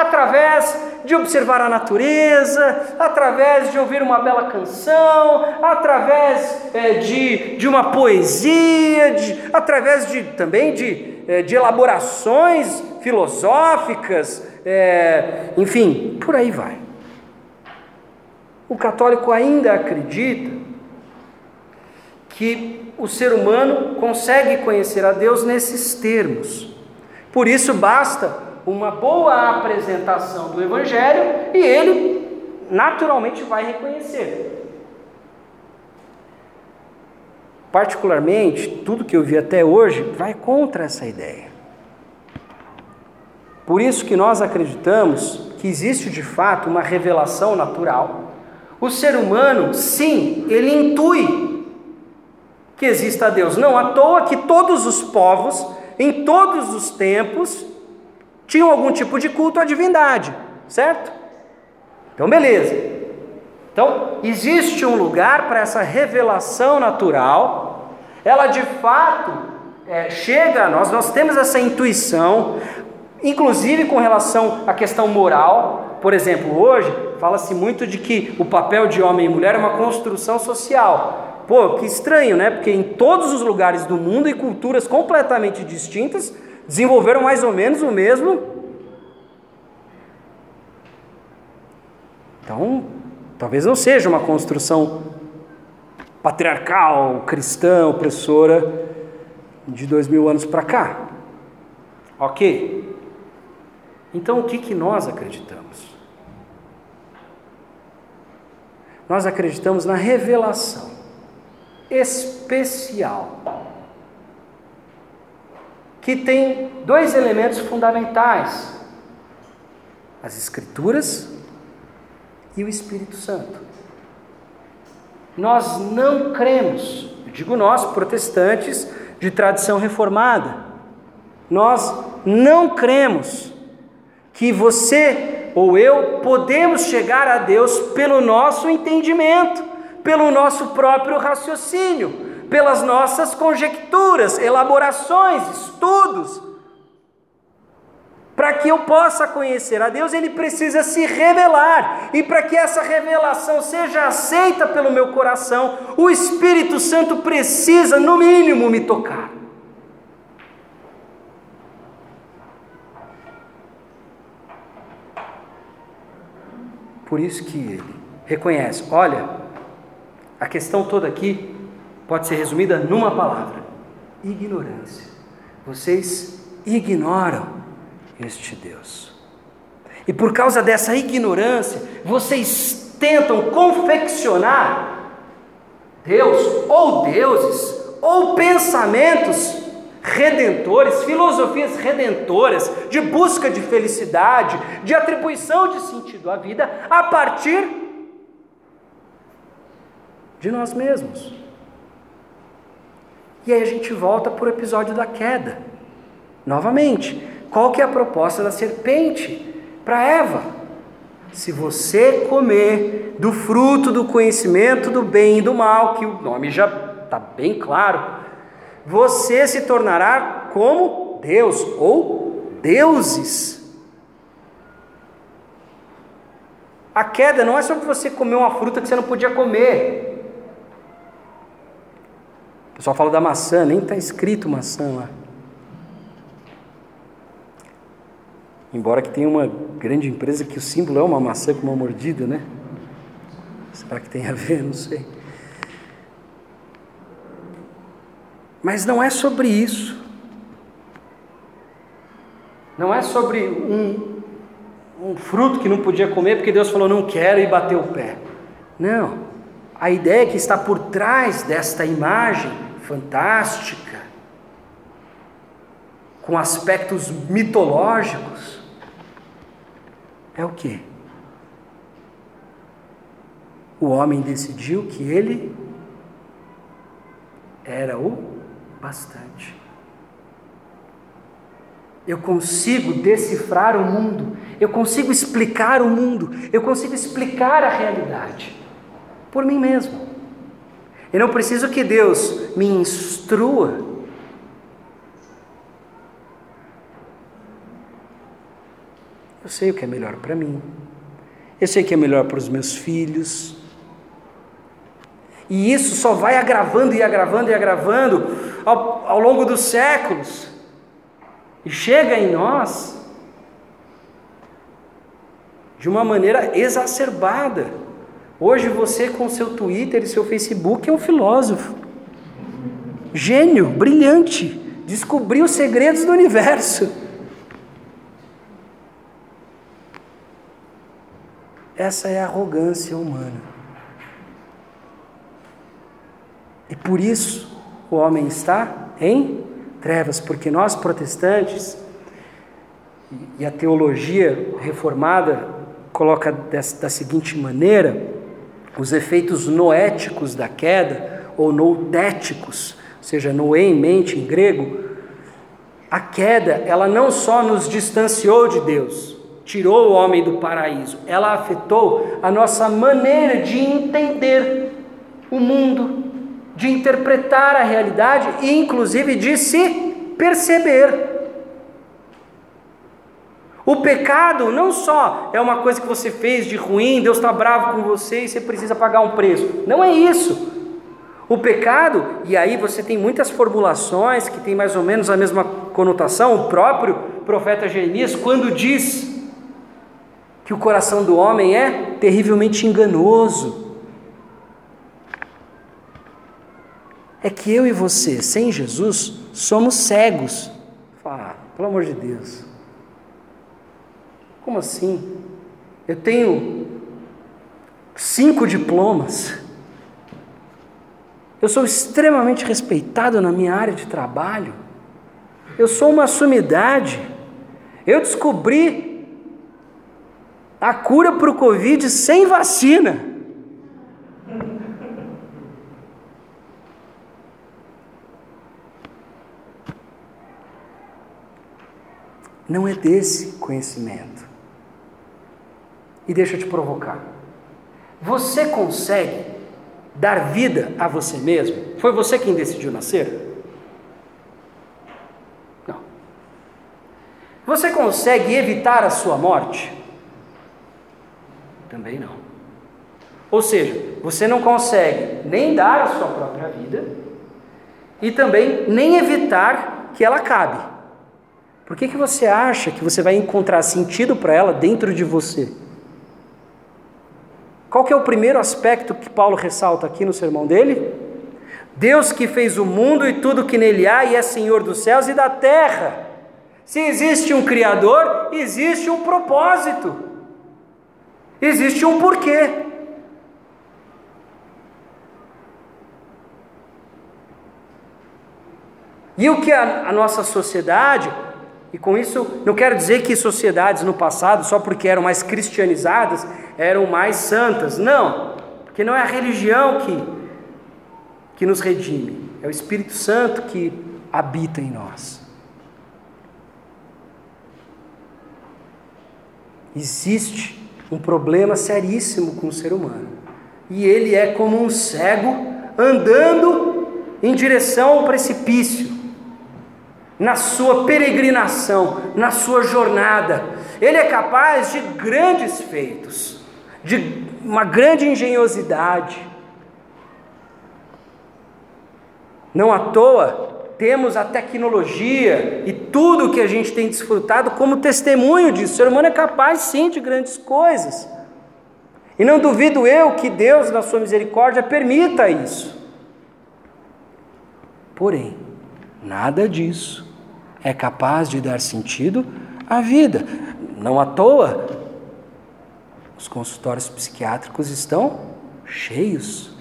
[SPEAKER 1] através de observar a natureza, através de ouvir uma bela canção, através é, de, de uma poesia, de, através de, também de, é, de elaborações filosóficas, é, enfim, por aí vai. O católico ainda acredita que o ser humano consegue conhecer a Deus nesses termos. Por isso basta uma boa apresentação do Evangelho e ele naturalmente vai reconhecer. Particularmente, tudo que eu vi até hoje vai contra essa ideia. Por isso que nós acreditamos que existe de fato uma revelação natural. O ser humano, sim, ele intui que exista Deus. Não à toa que todos os povos, em todos os tempos, tinham algum tipo de culto à divindade, certo? Então, beleza. Então, existe um lugar para essa revelação natural, ela de fato é, chega a nós, nós temos essa intuição, inclusive com relação à questão moral. Por exemplo, hoje fala-se muito de que o papel de homem e mulher é uma construção social. Pô, que estranho, né? Porque em todos os lugares do mundo e culturas completamente distintas, desenvolveram mais ou menos o mesmo. Então, talvez não seja uma construção patriarcal, cristã, opressora de dois mil anos para cá. Ok? Então, o que, que nós acreditamos? Nós acreditamos na revelação especial que tem dois elementos fundamentais: as Escrituras e o Espírito Santo. Nós não cremos, digo nós, protestantes de tradição reformada, nós não cremos que você ou eu podemos chegar a Deus pelo nosso entendimento, pelo nosso próprio raciocínio pelas nossas conjecturas, elaborações, estudos. Para que eu possa conhecer a Deus, ele precisa se revelar. E para que essa revelação seja aceita pelo meu coração, o Espírito Santo precisa, no mínimo, me tocar. Por isso que ele reconhece: olha, a questão toda aqui pode ser resumida numa palavra: ignorância. Vocês ignoram este Deus. E por causa dessa ignorância, vocês tentam confeccionar Deus ou deuses ou pensamentos redentores, filosofias redentoras, de busca de felicidade, de atribuição de sentido à vida, a partir de nós mesmos. E aí a gente volta para o episódio da queda. Novamente, qual que é a proposta da serpente para Eva? Se você comer do fruto do conhecimento do bem e do mal, que o nome já está bem claro, você se tornará como Deus ou deuses. A queda não é só que você comeu uma fruta que você não podia comer pessoal fala da maçã, nem está escrito maçã lá. Embora que tenha uma grande empresa que o símbolo é uma maçã com uma mordida, né? Será que tem a ver? Não sei. Mas não é sobre isso. Não é sobre um, um fruto que não podia comer porque Deus falou não quero e bateu o pé. Não. A ideia que está por trás desta imagem fantástica, com aspectos mitológicos, é o que? O homem decidiu que ele era o bastante. Eu consigo decifrar o mundo, eu consigo explicar o mundo, eu consigo explicar a realidade por mim mesmo. Eu não preciso que Deus me instrua. Eu sei o que é melhor para mim. Eu sei o que é melhor para os meus filhos. E isso só vai agravando e agravando e agravando ao, ao longo dos séculos. E chega em nós de uma maneira exacerbada. Hoje você com seu Twitter e seu Facebook é um filósofo. Gênio, brilhante, descobriu os segredos do universo. Essa é a arrogância humana. E por isso o homem está em trevas, porque nós protestantes e a teologia reformada coloca da seguinte maneira: os efeitos noéticos da queda, ou noudéticos, ou seja, noé em mente em grego, a queda, ela não só nos distanciou de Deus, tirou o homem do paraíso, ela afetou a nossa maneira de entender o mundo, de interpretar a realidade e, inclusive, de se perceber. O pecado não só é uma coisa que você fez de ruim, Deus está bravo com você e você precisa pagar um preço. Não é isso. O pecado, e aí você tem muitas formulações que tem mais ou menos a mesma conotação. O próprio profeta Jeremias, quando diz que o coração do homem é terrivelmente enganoso, é que eu e você, sem Jesus, somos cegos. Fala, pelo amor de Deus. Como assim? Eu tenho cinco diplomas. Eu sou extremamente respeitado na minha área de trabalho. Eu sou uma sumidade. Eu descobri a cura para o Covid sem vacina. Não é desse conhecimento. E deixa eu te provocar. Você consegue dar vida a você mesmo? Foi você quem decidiu nascer? Não. Você consegue evitar a sua morte? Também não. Ou seja, você não consegue nem dar a sua própria vida e também nem evitar que ela acabe. Por que, que você acha que você vai encontrar sentido para ela dentro de você? Qual que é o primeiro aspecto que Paulo ressalta aqui no sermão dele? Deus que fez o mundo e tudo que nele há e é Senhor dos céus e da terra. Se existe um Criador, existe um propósito, existe um porquê. E o que a, a nossa sociedade, e com isso, não quero dizer que sociedades no passado, só porque eram mais cristianizadas, eram mais santas. Não, porque não é a religião que, que nos redime, é o Espírito Santo que habita em nós. Existe um problema seríssimo com o ser humano, e ele é como um cego andando em direção ao precipício na sua peregrinação, na sua jornada. Ele é capaz de grandes feitos, de uma grande engenhosidade. Não à toa temos a tecnologia e tudo que a gente tem desfrutado como testemunho disso. O ser humano é capaz sim de grandes coisas. E não duvido eu que Deus, na sua misericórdia, permita isso. Porém, nada disso é capaz de dar sentido à vida. Não à toa, Os consultórios psiquiátricos estão cheios.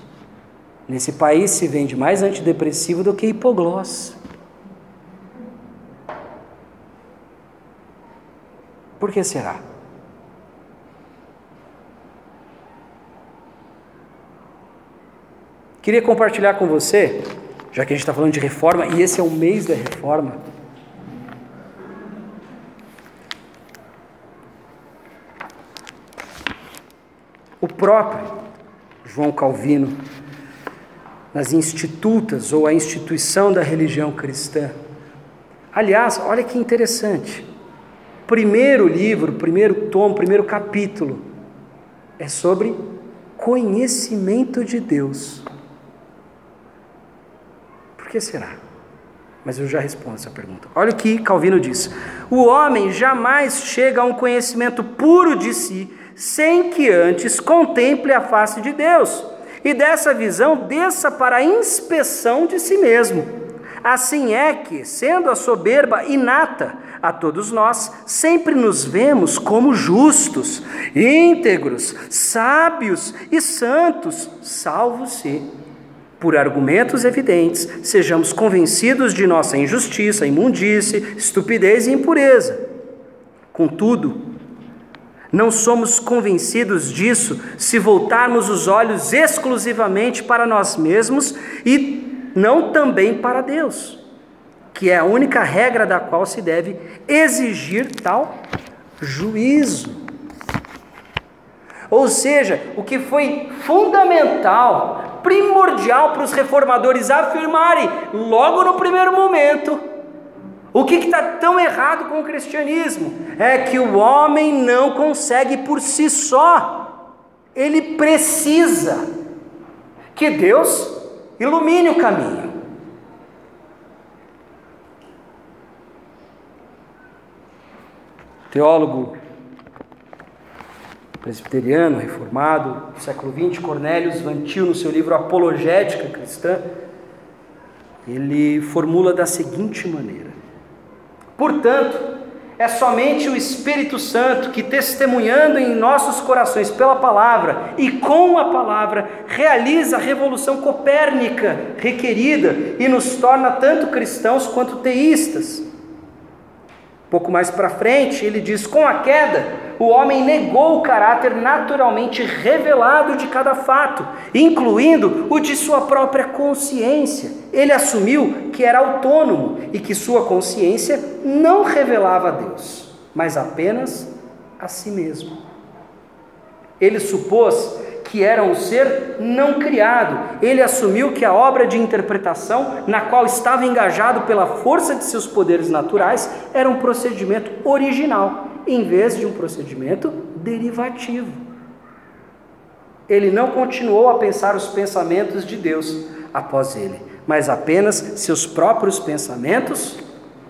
[SPEAKER 1] Nesse país se vende mais antidepressivo do que hipoglós. Por que será? Queria compartilhar com você, já que a gente está falando de reforma, e esse é o mês da reforma. O próprio João Calvino, nas institutas ou a instituição da religião cristã. Aliás, olha que interessante. Primeiro livro, primeiro tomo, primeiro capítulo é sobre conhecimento de Deus. Por que será? Mas eu já respondo essa pergunta. Olha o que Calvino diz: O homem jamais chega a um conhecimento puro de si sem que antes contemple a face de Deus e dessa visão desça para a inspeção de si mesmo. Assim é que, sendo a soberba inata a todos nós, sempre nos vemos como justos, íntegros, sábios e santos, salvo se por argumentos evidentes, sejamos convencidos de nossa injustiça, imundície, estupidez e impureza. Contudo, não somos convencidos disso se voltarmos os olhos exclusivamente para nós mesmos e não também para Deus, que é a única regra da qual se deve exigir tal juízo. Ou seja, o que foi fundamental, primordial para os reformadores afirmarem logo no primeiro momento. O que está tão errado com o cristianismo? É que o homem não consegue por si só, ele precisa que Deus ilumine o caminho. Teólogo presbiteriano, reformado, do século XX, Cornélios Vantil, no seu livro Apologética Cristã, ele formula da seguinte maneira: Portanto, é somente o Espírito Santo que, testemunhando em nossos corações pela palavra e com a palavra, realiza a revolução copérnica requerida e nos torna tanto cristãos quanto teístas. Pouco mais para frente, ele diz: com a queda, o homem negou o caráter naturalmente revelado de cada fato, incluindo o de sua própria consciência. Ele assumiu que era autônomo e que sua consciência não revelava a Deus, mas apenas a si mesmo. Ele supôs que era um ser não criado. Ele assumiu que a obra de interpretação, na qual estava engajado pela força de seus poderes naturais, era um procedimento original, em vez de um procedimento derivativo. Ele não continuou a pensar os pensamentos de Deus após ele, mas apenas seus próprios pensamentos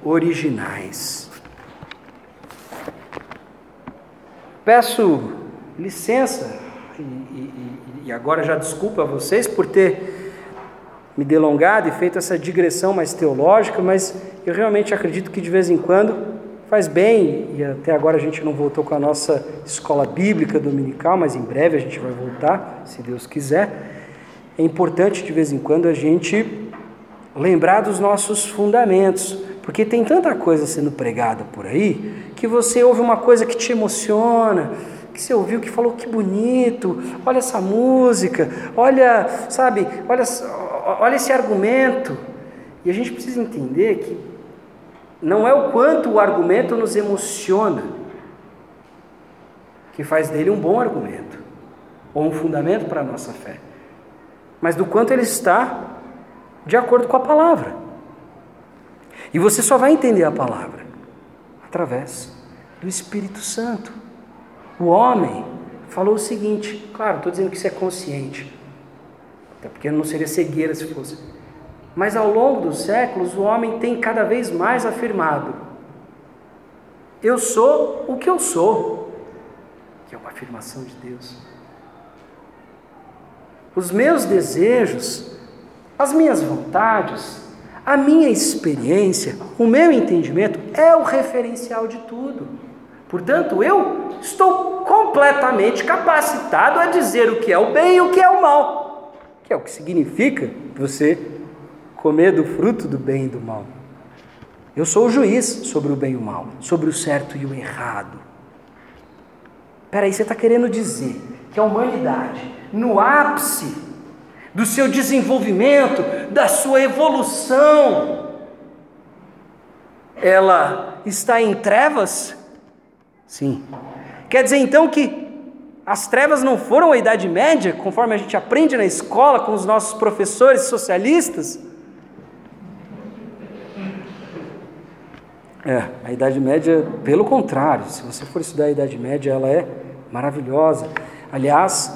[SPEAKER 1] originais. Peço licença e, e, e agora já desculpa a vocês por ter me delongado e feito essa digressão mais teológica, mas eu realmente acredito que de vez em quando faz bem, e até agora a gente não voltou com a nossa escola bíblica dominical, mas em breve a gente vai voltar, se Deus quiser. É importante de vez em quando a gente lembrar dos nossos fundamentos, porque tem tanta coisa sendo pregada por aí que você ouve uma coisa que te emociona, que você ouviu, que falou que bonito, olha essa música, olha, sabe, olha, olha esse argumento. E a gente precisa entender que não é o quanto o argumento nos emociona que faz dele um bom argumento ou um fundamento para a nossa fé, mas do quanto ele está de acordo com a palavra. E você só vai entender a palavra através do Espírito Santo. O homem falou o seguinte: claro, estou dizendo que isso é consciente, até porque não seria cegueira se fosse. Mas ao longo dos séculos, o homem tem cada vez mais afirmado: eu sou o que eu sou, que é uma afirmação de Deus. Os meus desejos, as minhas vontades, a minha experiência, o meu entendimento é o referencial de tudo. Portanto, eu estou completamente capacitado a dizer o que é o bem e o que é o mal, que é o que significa você comer do fruto do bem e do mal. Eu sou o juiz sobre o bem e o mal, sobre o certo e o errado. Peraí, você está querendo dizer que a humanidade, no ápice do seu desenvolvimento, da sua evolução, ela está em trevas? Sim. Quer dizer então que as trevas não foram a Idade Média, conforme a gente aprende na escola com os nossos professores socialistas? É, a Idade Média, pelo contrário, se você for estudar a Idade Média, ela é maravilhosa. Aliás,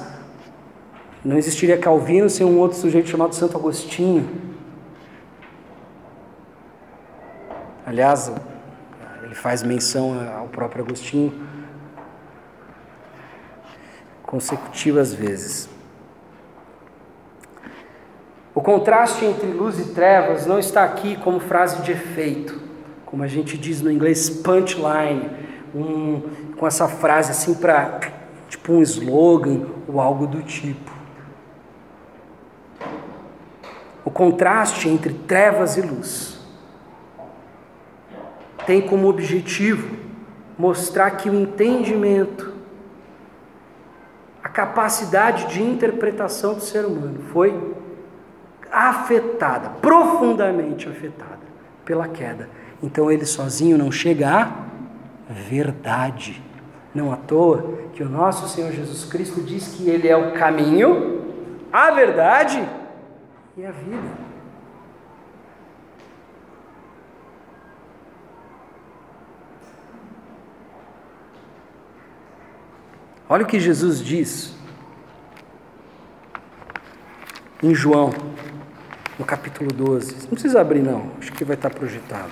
[SPEAKER 1] não existiria Calvino sem um outro sujeito chamado Santo Agostinho. Aliás, ele faz menção ao próprio Agostinho consecutivas vezes. O contraste entre luz e trevas não está aqui como frase de efeito, como a gente diz no inglês punchline, um, com essa frase assim para tipo um slogan ou algo do tipo. O contraste entre trevas e luz tem como objetivo mostrar que o entendimento, a capacidade de interpretação do ser humano foi afetada, profundamente afetada pela queda. Então ele sozinho não chega à verdade. Não à toa que o nosso Senhor Jesus Cristo diz que Ele é o caminho, a verdade e a vida. Olha o que Jesus diz em João, no capítulo 12. Não precisa abrir, não, acho que vai estar projetado.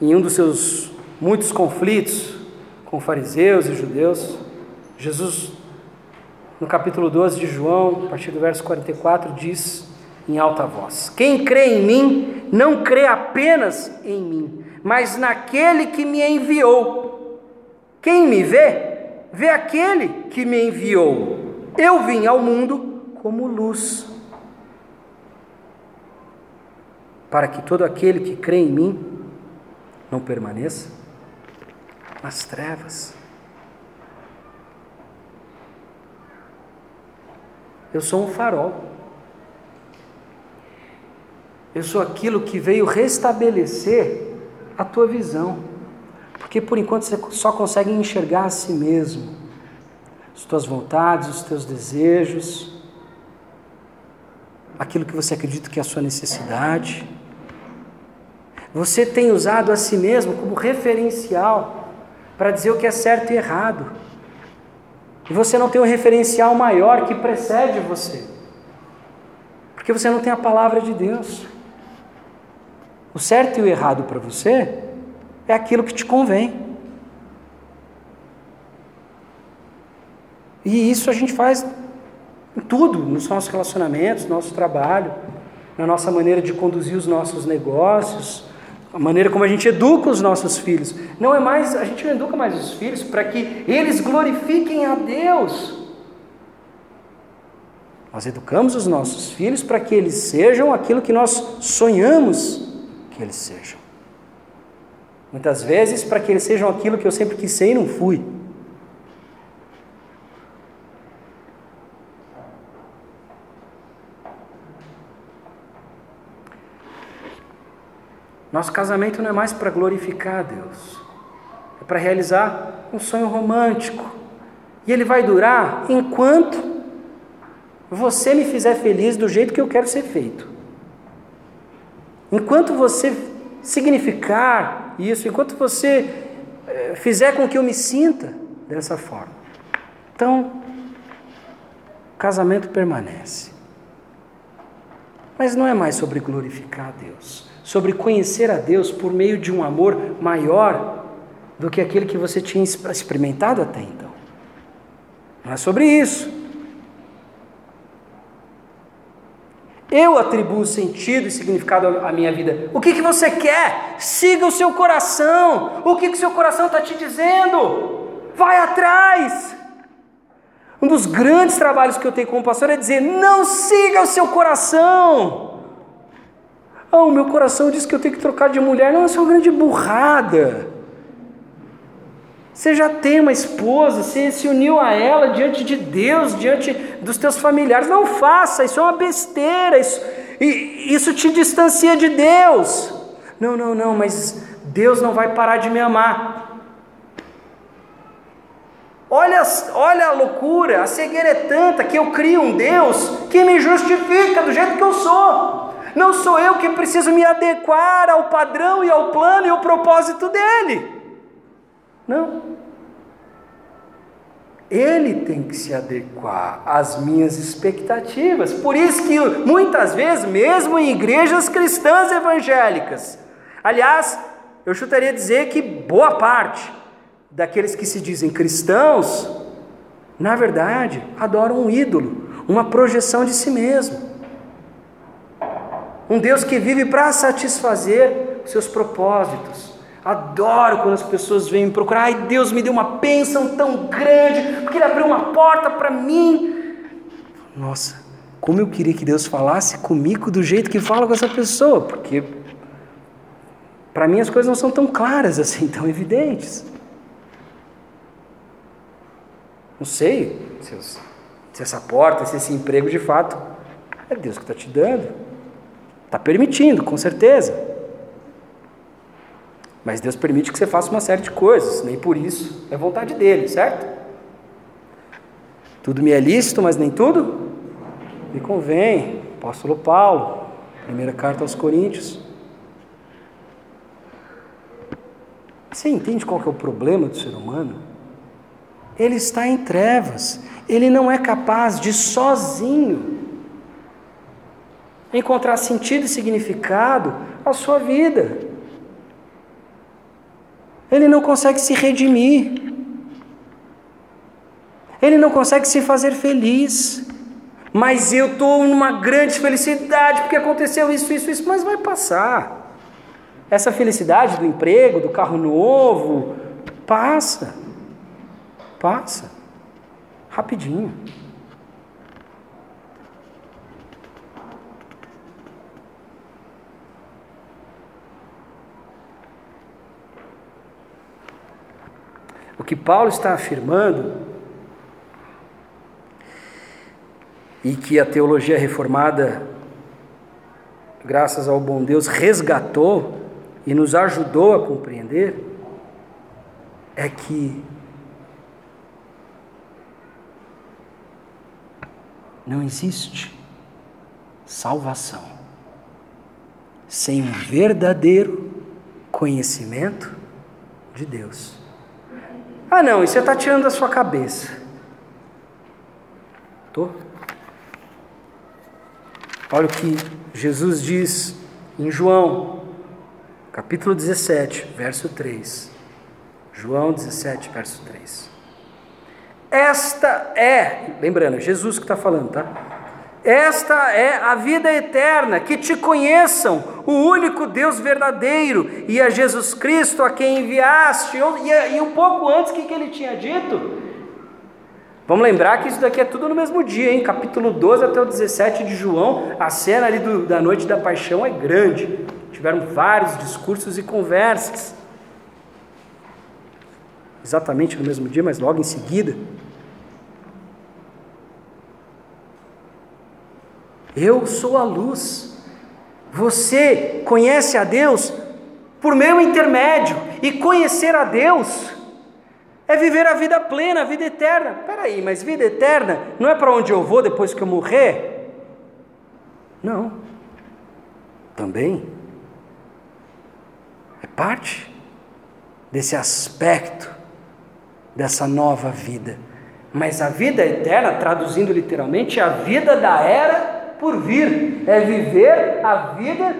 [SPEAKER 1] Em um dos seus muitos conflitos com fariseus e judeus, Jesus no capítulo 12 de João, a partir do verso 44, diz em alta voz: Quem crê em mim, não crê apenas em mim, mas naquele que me enviou. Quem me vê, vê aquele que me enviou. Eu vim ao mundo como luz, para que todo aquele que crê em mim não permaneça nas trevas. Eu sou um farol. Eu sou aquilo que veio restabelecer a tua visão. Porque por enquanto você só consegue enxergar a si mesmo, as tuas vontades, os teus desejos, aquilo que você acredita que é a sua necessidade. Você tem usado a si mesmo como referencial para dizer o que é certo e errado. E você não tem um referencial maior que precede você. Porque você não tem a palavra de Deus. O certo e o errado para você é aquilo que te convém. E isso a gente faz em tudo, nos nossos relacionamentos, no nosso trabalho, na nossa maneira de conduzir os nossos negócios, a maneira como a gente educa os nossos filhos. Não é mais, a gente não educa mais os filhos para que eles glorifiquem a Deus. Nós educamos os nossos filhos para que eles sejam aquilo que nós sonhamos que eles sejam. Muitas vezes para que eles sejam aquilo que eu sempre quis ser e não fui. Nosso casamento não é mais para glorificar a Deus, é para realizar um sonho romântico. E ele vai durar enquanto você me fizer feliz do jeito que eu quero ser feito. Enquanto você significar isso, enquanto você eh, fizer com que eu me sinta dessa forma. Então, o casamento permanece. Mas não é mais sobre glorificar a Deus sobre conhecer a Deus por meio de um amor maior do que aquele que você tinha experimentado até então. Não é sobre isso. Eu atribuo sentido e significado à minha vida. O que, que você quer? Siga o seu coração. O que, que seu coração está te dizendo? Vai atrás. Um dos grandes trabalhos que eu tenho como pastor é dizer: não siga o seu coração. Ah, o meu coração diz que eu tenho que trocar de mulher. Não, isso é uma grande burrada. Você já tem uma esposa, você se uniu a ela diante de Deus, diante dos teus familiares. Não faça, isso é uma besteira, isso, isso te distancia de Deus. Não, não, não, mas Deus não vai parar de me amar. Olha, olha a loucura, a cegueira é tanta que eu crio um Deus que me justifica do jeito que eu sou. Não sou eu que preciso me adequar ao padrão e ao plano e ao propósito dele. Não. Ele tem que se adequar às minhas expectativas. Por isso que muitas vezes, mesmo em igrejas cristãs evangélicas, aliás, eu chutaria dizer que boa parte daqueles que se dizem cristãos, na verdade, adoram um ídolo, uma projeção de si mesmo. Um Deus que vive para satisfazer seus propósitos. Adoro quando as pessoas vêm me procurar. Ai, Deus me deu uma bênção tão grande, porque Ele abriu uma porta para mim. Nossa, como eu queria que Deus falasse comigo do jeito que fala com essa pessoa, porque para mim as coisas não são tão claras assim, tão evidentes. Não sei se, essa porta, se esse emprego de fato é Deus que está te dando, está permitindo, com certeza. Mas Deus permite que você faça uma série de coisas, nem por isso é vontade dele, certo? Tudo me é lícito, mas nem tudo me convém. Apóstolo Paulo, primeira carta aos Coríntios. Você entende qual é o problema do ser humano? Ele está em trevas, ele não é capaz de sozinho encontrar sentido e significado à sua vida. Ele não consegue se redimir. Ele não consegue se fazer feliz. Mas eu estou numa grande felicidade porque aconteceu isso, isso, isso, mas vai passar. Essa felicidade do emprego, do carro novo, passa. Passa. Rapidinho. O que Paulo está afirmando e que a teologia reformada, graças ao bom Deus, resgatou e nos ajudou a compreender, é que não existe salvação sem um verdadeiro conhecimento de Deus. Ah, não, isso você está tirando da sua cabeça. Tô? Olha o que Jesus diz em João, capítulo 17, verso 3. João 17, verso 3. Esta é, lembrando, Jesus que está falando, tá? Esta é a vida eterna, que te conheçam, o único Deus verdadeiro, e a Jesus Cristo a quem enviaste. E, um pouco antes, o que, que ele tinha dito? Vamos lembrar que isso daqui é tudo no mesmo dia, hein? Capítulo 12 até o 17 de João, a cena ali do, da noite da paixão é grande. Tiveram vários discursos e conversas. Exatamente no mesmo dia, mas logo em seguida. Eu sou a luz. Você conhece a Deus por meu intermédio. E conhecer a Deus é viver a vida plena, a vida eterna. Peraí, mas vida eterna não é para onde eu vou depois que eu morrer? Não. Também. É parte desse aspecto dessa nova vida. Mas a vida eterna, traduzindo literalmente, é a vida da era por vir, é viver a vida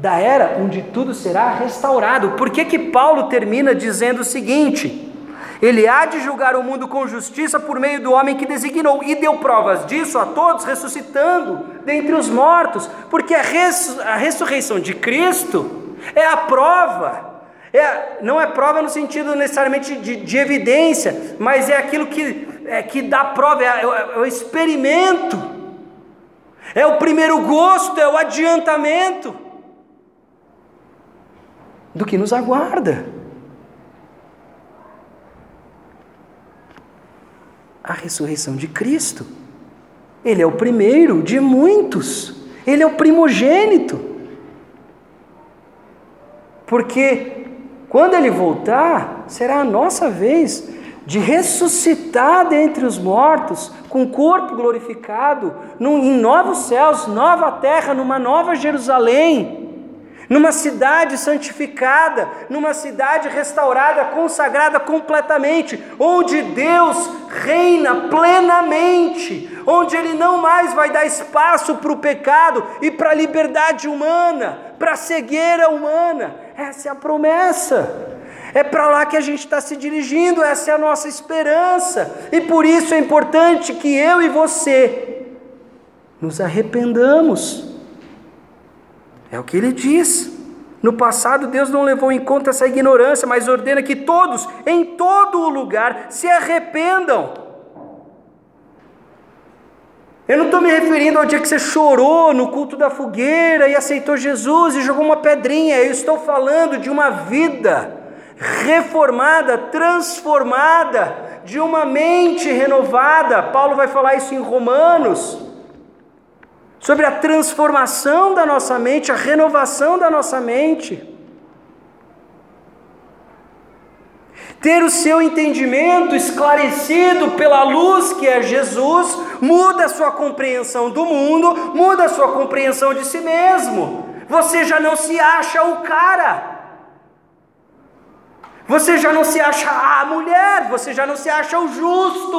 [SPEAKER 1] da era onde tudo será restaurado. Por que que Paulo termina dizendo o seguinte: Ele há de julgar o mundo com justiça por meio do homem que designou, e deu provas disso a todos, ressuscitando dentre os mortos, porque a, a ressurreição de Cristo é a prova. É, não é prova no sentido necessariamente de, de evidência, mas é aquilo que, é, que dá prova, é, é, é o experimento, é o primeiro gosto, é o adiantamento do que nos aguarda. a ressurreição de Cristo. Ele é o primeiro de muitos, ele é o primogênito. Porque quando ele voltar, será a nossa vez de ressuscitar dentre os mortos, com corpo glorificado, num, em novos céus, nova terra, numa nova Jerusalém numa cidade santificada, numa cidade restaurada, consagrada completamente, onde Deus reina plenamente, onde Ele não mais vai dar espaço para o pecado e para a liberdade humana, para a cegueira humana. Essa é a promessa. É para lá que a gente está se dirigindo, essa é a nossa esperança. E por isso é importante que eu e você nos arrependamos é o que ele diz. No passado, Deus não levou em conta essa ignorância, mas ordena que todos, em todo o lugar, se arrependam. Eu não estou me referindo ao dia que você chorou no culto da fogueira e aceitou Jesus e jogou uma pedrinha. Eu estou falando de uma vida reformada, transformada, de uma mente renovada. Paulo vai falar isso em Romanos sobre a transformação da nossa mente, a renovação da nossa mente. Ter o seu entendimento esclarecido pela luz que é Jesus, muda a sua compreensão do mundo, muda a sua compreensão de si mesmo. Você já não se acha o cara. Você já não se acha a mulher, você já não se acha o justo.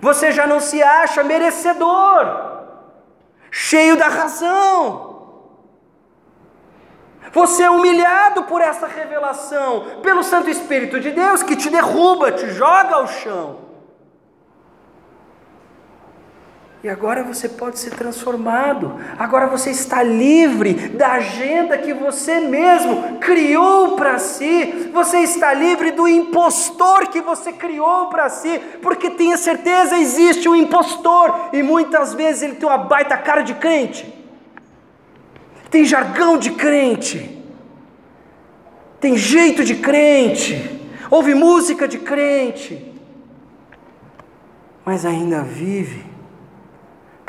[SPEAKER 1] Você já não se acha merecedor cheio da razão. Você é humilhado por essa revelação, pelo Santo Espírito de Deus que te derruba, te joga ao chão. E agora você pode ser transformado. Agora você está livre da agenda que você mesmo criou para si. Você está livre do impostor que você criou para si. Porque tenha certeza, existe um impostor. E muitas vezes ele tem uma baita cara de crente. Tem jargão de crente. Tem jeito de crente. Ouve música de crente. Mas ainda vive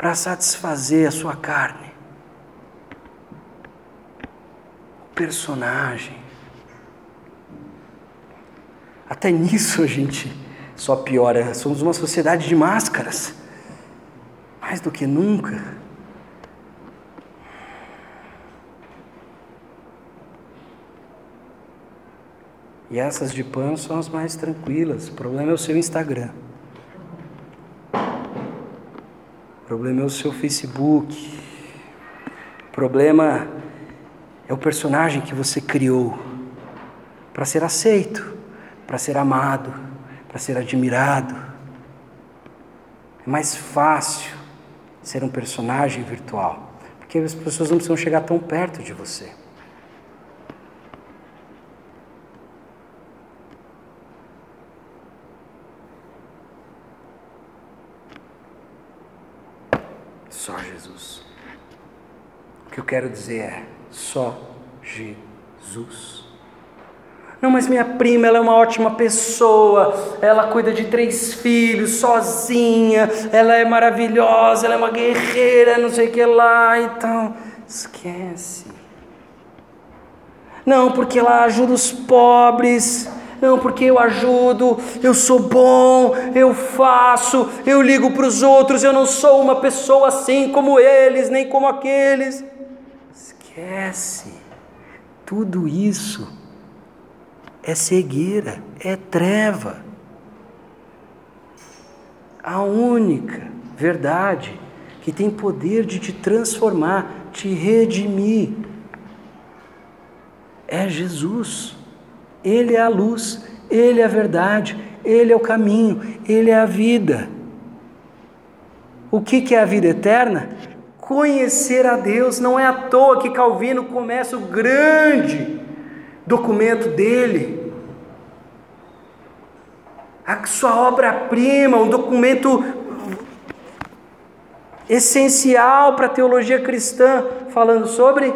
[SPEAKER 1] para satisfazer a sua carne. O personagem. Até nisso a gente só piora. Somos uma sociedade de máscaras. Mais do que nunca. E essas de pano são as mais tranquilas. O problema é o seu Instagram. Problema é o seu Facebook, o problema é o personagem que você criou para ser aceito, para ser amado, para ser admirado. É mais fácil ser um personagem virtual, porque as pessoas não precisam chegar tão perto de você. Só Jesus. O que eu quero dizer é: só Jesus. Não, mas minha prima, ela é uma ótima pessoa, ela cuida de três filhos sozinha, ela é maravilhosa, ela é uma guerreira, não sei o que lá, então, esquece. Não, porque ela ajuda os pobres, não, porque eu ajudo, eu sou bom, eu faço, eu ligo para os outros, eu não sou uma pessoa assim como eles, nem como aqueles. Esquece. Tudo isso é cegueira, é treva. A única verdade que tem poder de te transformar, te redimir, é Jesus. Ele é a luz Ele é a verdade, Ele é o caminho, Ele é a vida. O que, que é a vida eterna? Conhecer a Deus. Não é à toa que Calvino começa o grande documento dele. A sua obra-prima, um documento essencial para a teologia cristã, falando sobre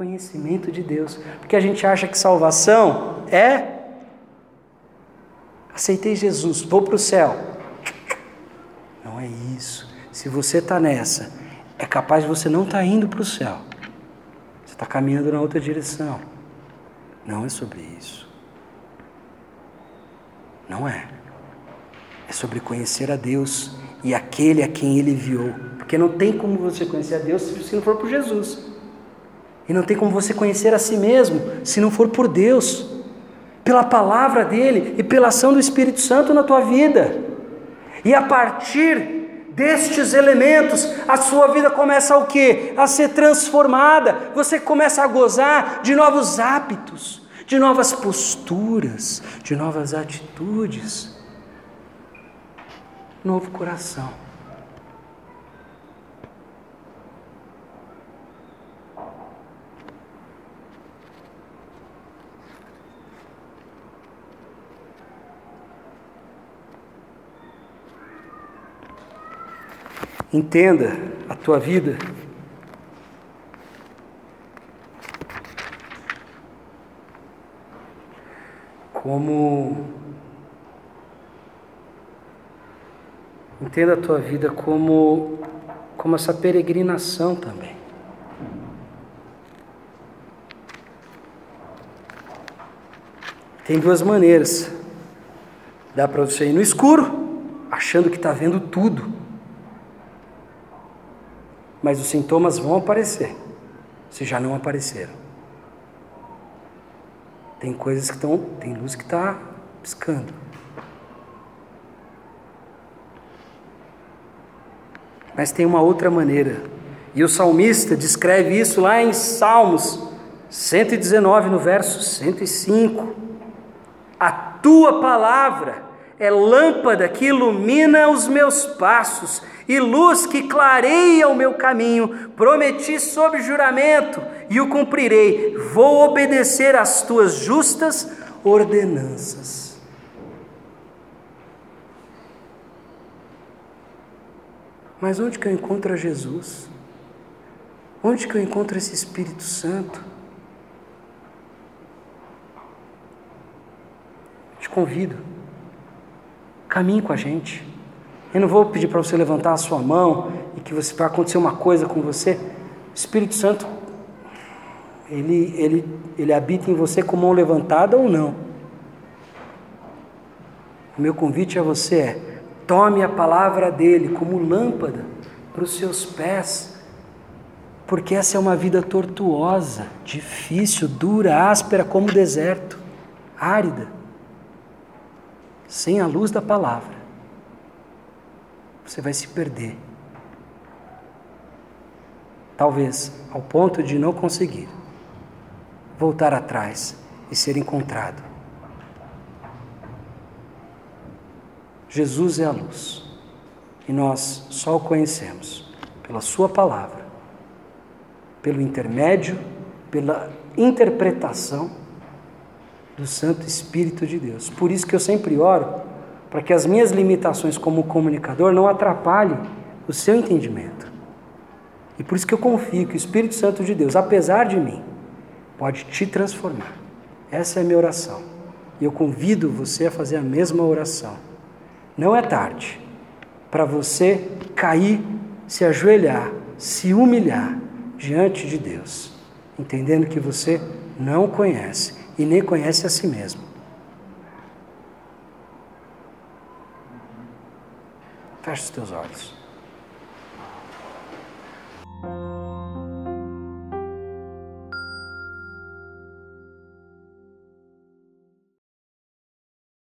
[SPEAKER 1] conhecimento de Deus. Porque a gente acha que salvação é aceitei Jesus, vou para o céu. Não é isso. Se você está nessa, é capaz de você não estar tá indo para o céu. Você está caminhando na outra direção. Não é sobre isso. Não é. É sobre conhecer a Deus e aquele a quem Ele enviou. Porque não tem como você conhecer a Deus se não for por Jesus. E não tem como você conhecer a si mesmo se não for por Deus, pela palavra dele e pela ação do Espírito Santo na tua vida. E a partir destes elementos, a sua vida começa o quê? A ser transformada. Você começa a gozar de novos hábitos, de novas posturas, de novas atitudes. Novo coração. Entenda a tua vida como entenda a tua vida como como essa peregrinação também. Tem duas maneiras. Dá para você ir no escuro, achando que está vendo tudo mas os sintomas vão aparecer, se já não apareceram. Tem coisas que estão, tem luz que está piscando. Mas tem uma outra maneira. E o salmista descreve isso lá em Salmos 119, no verso 105. A tua palavra é lâmpada que ilumina os meus passos e luz que clareia o meu caminho. Prometi sob juramento e o cumprirei. Vou obedecer às tuas justas ordenanças. Mas onde que eu encontro Jesus? Onde que eu encontro esse Espírito Santo? Te convido, caminhe com a gente. Eu não vou pedir para você levantar a sua mão e que você vai acontecer uma coisa com você. O Espírito Santo, ele, ele, ele habita em você com mão levantada ou não. O meu convite a você é: tome a palavra dele como lâmpada para os seus pés, porque essa é uma vida tortuosa, difícil, dura, áspera como o deserto, árida, sem a luz da palavra você vai se perder. Talvez ao ponto de não conseguir voltar atrás e ser encontrado. Jesus é a luz e nós só o conhecemos pela Sua palavra, pelo intermédio, pela interpretação do Santo Espírito de Deus. Por isso que eu sempre oro para que as minhas limitações como comunicador não atrapalhem o seu entendimento. E por isso que eu confio que o Espírito Santo de Deus, apesar de mim, pode te transformar. Essa é a minha oração. E eu convido você a fazer a mesma oração. Não é tarde para você cair, se ajoelhar, se humilhar diante de Deus, entendendo que você não conhece e nem conhece a si mesmo. Feche os teus olhos.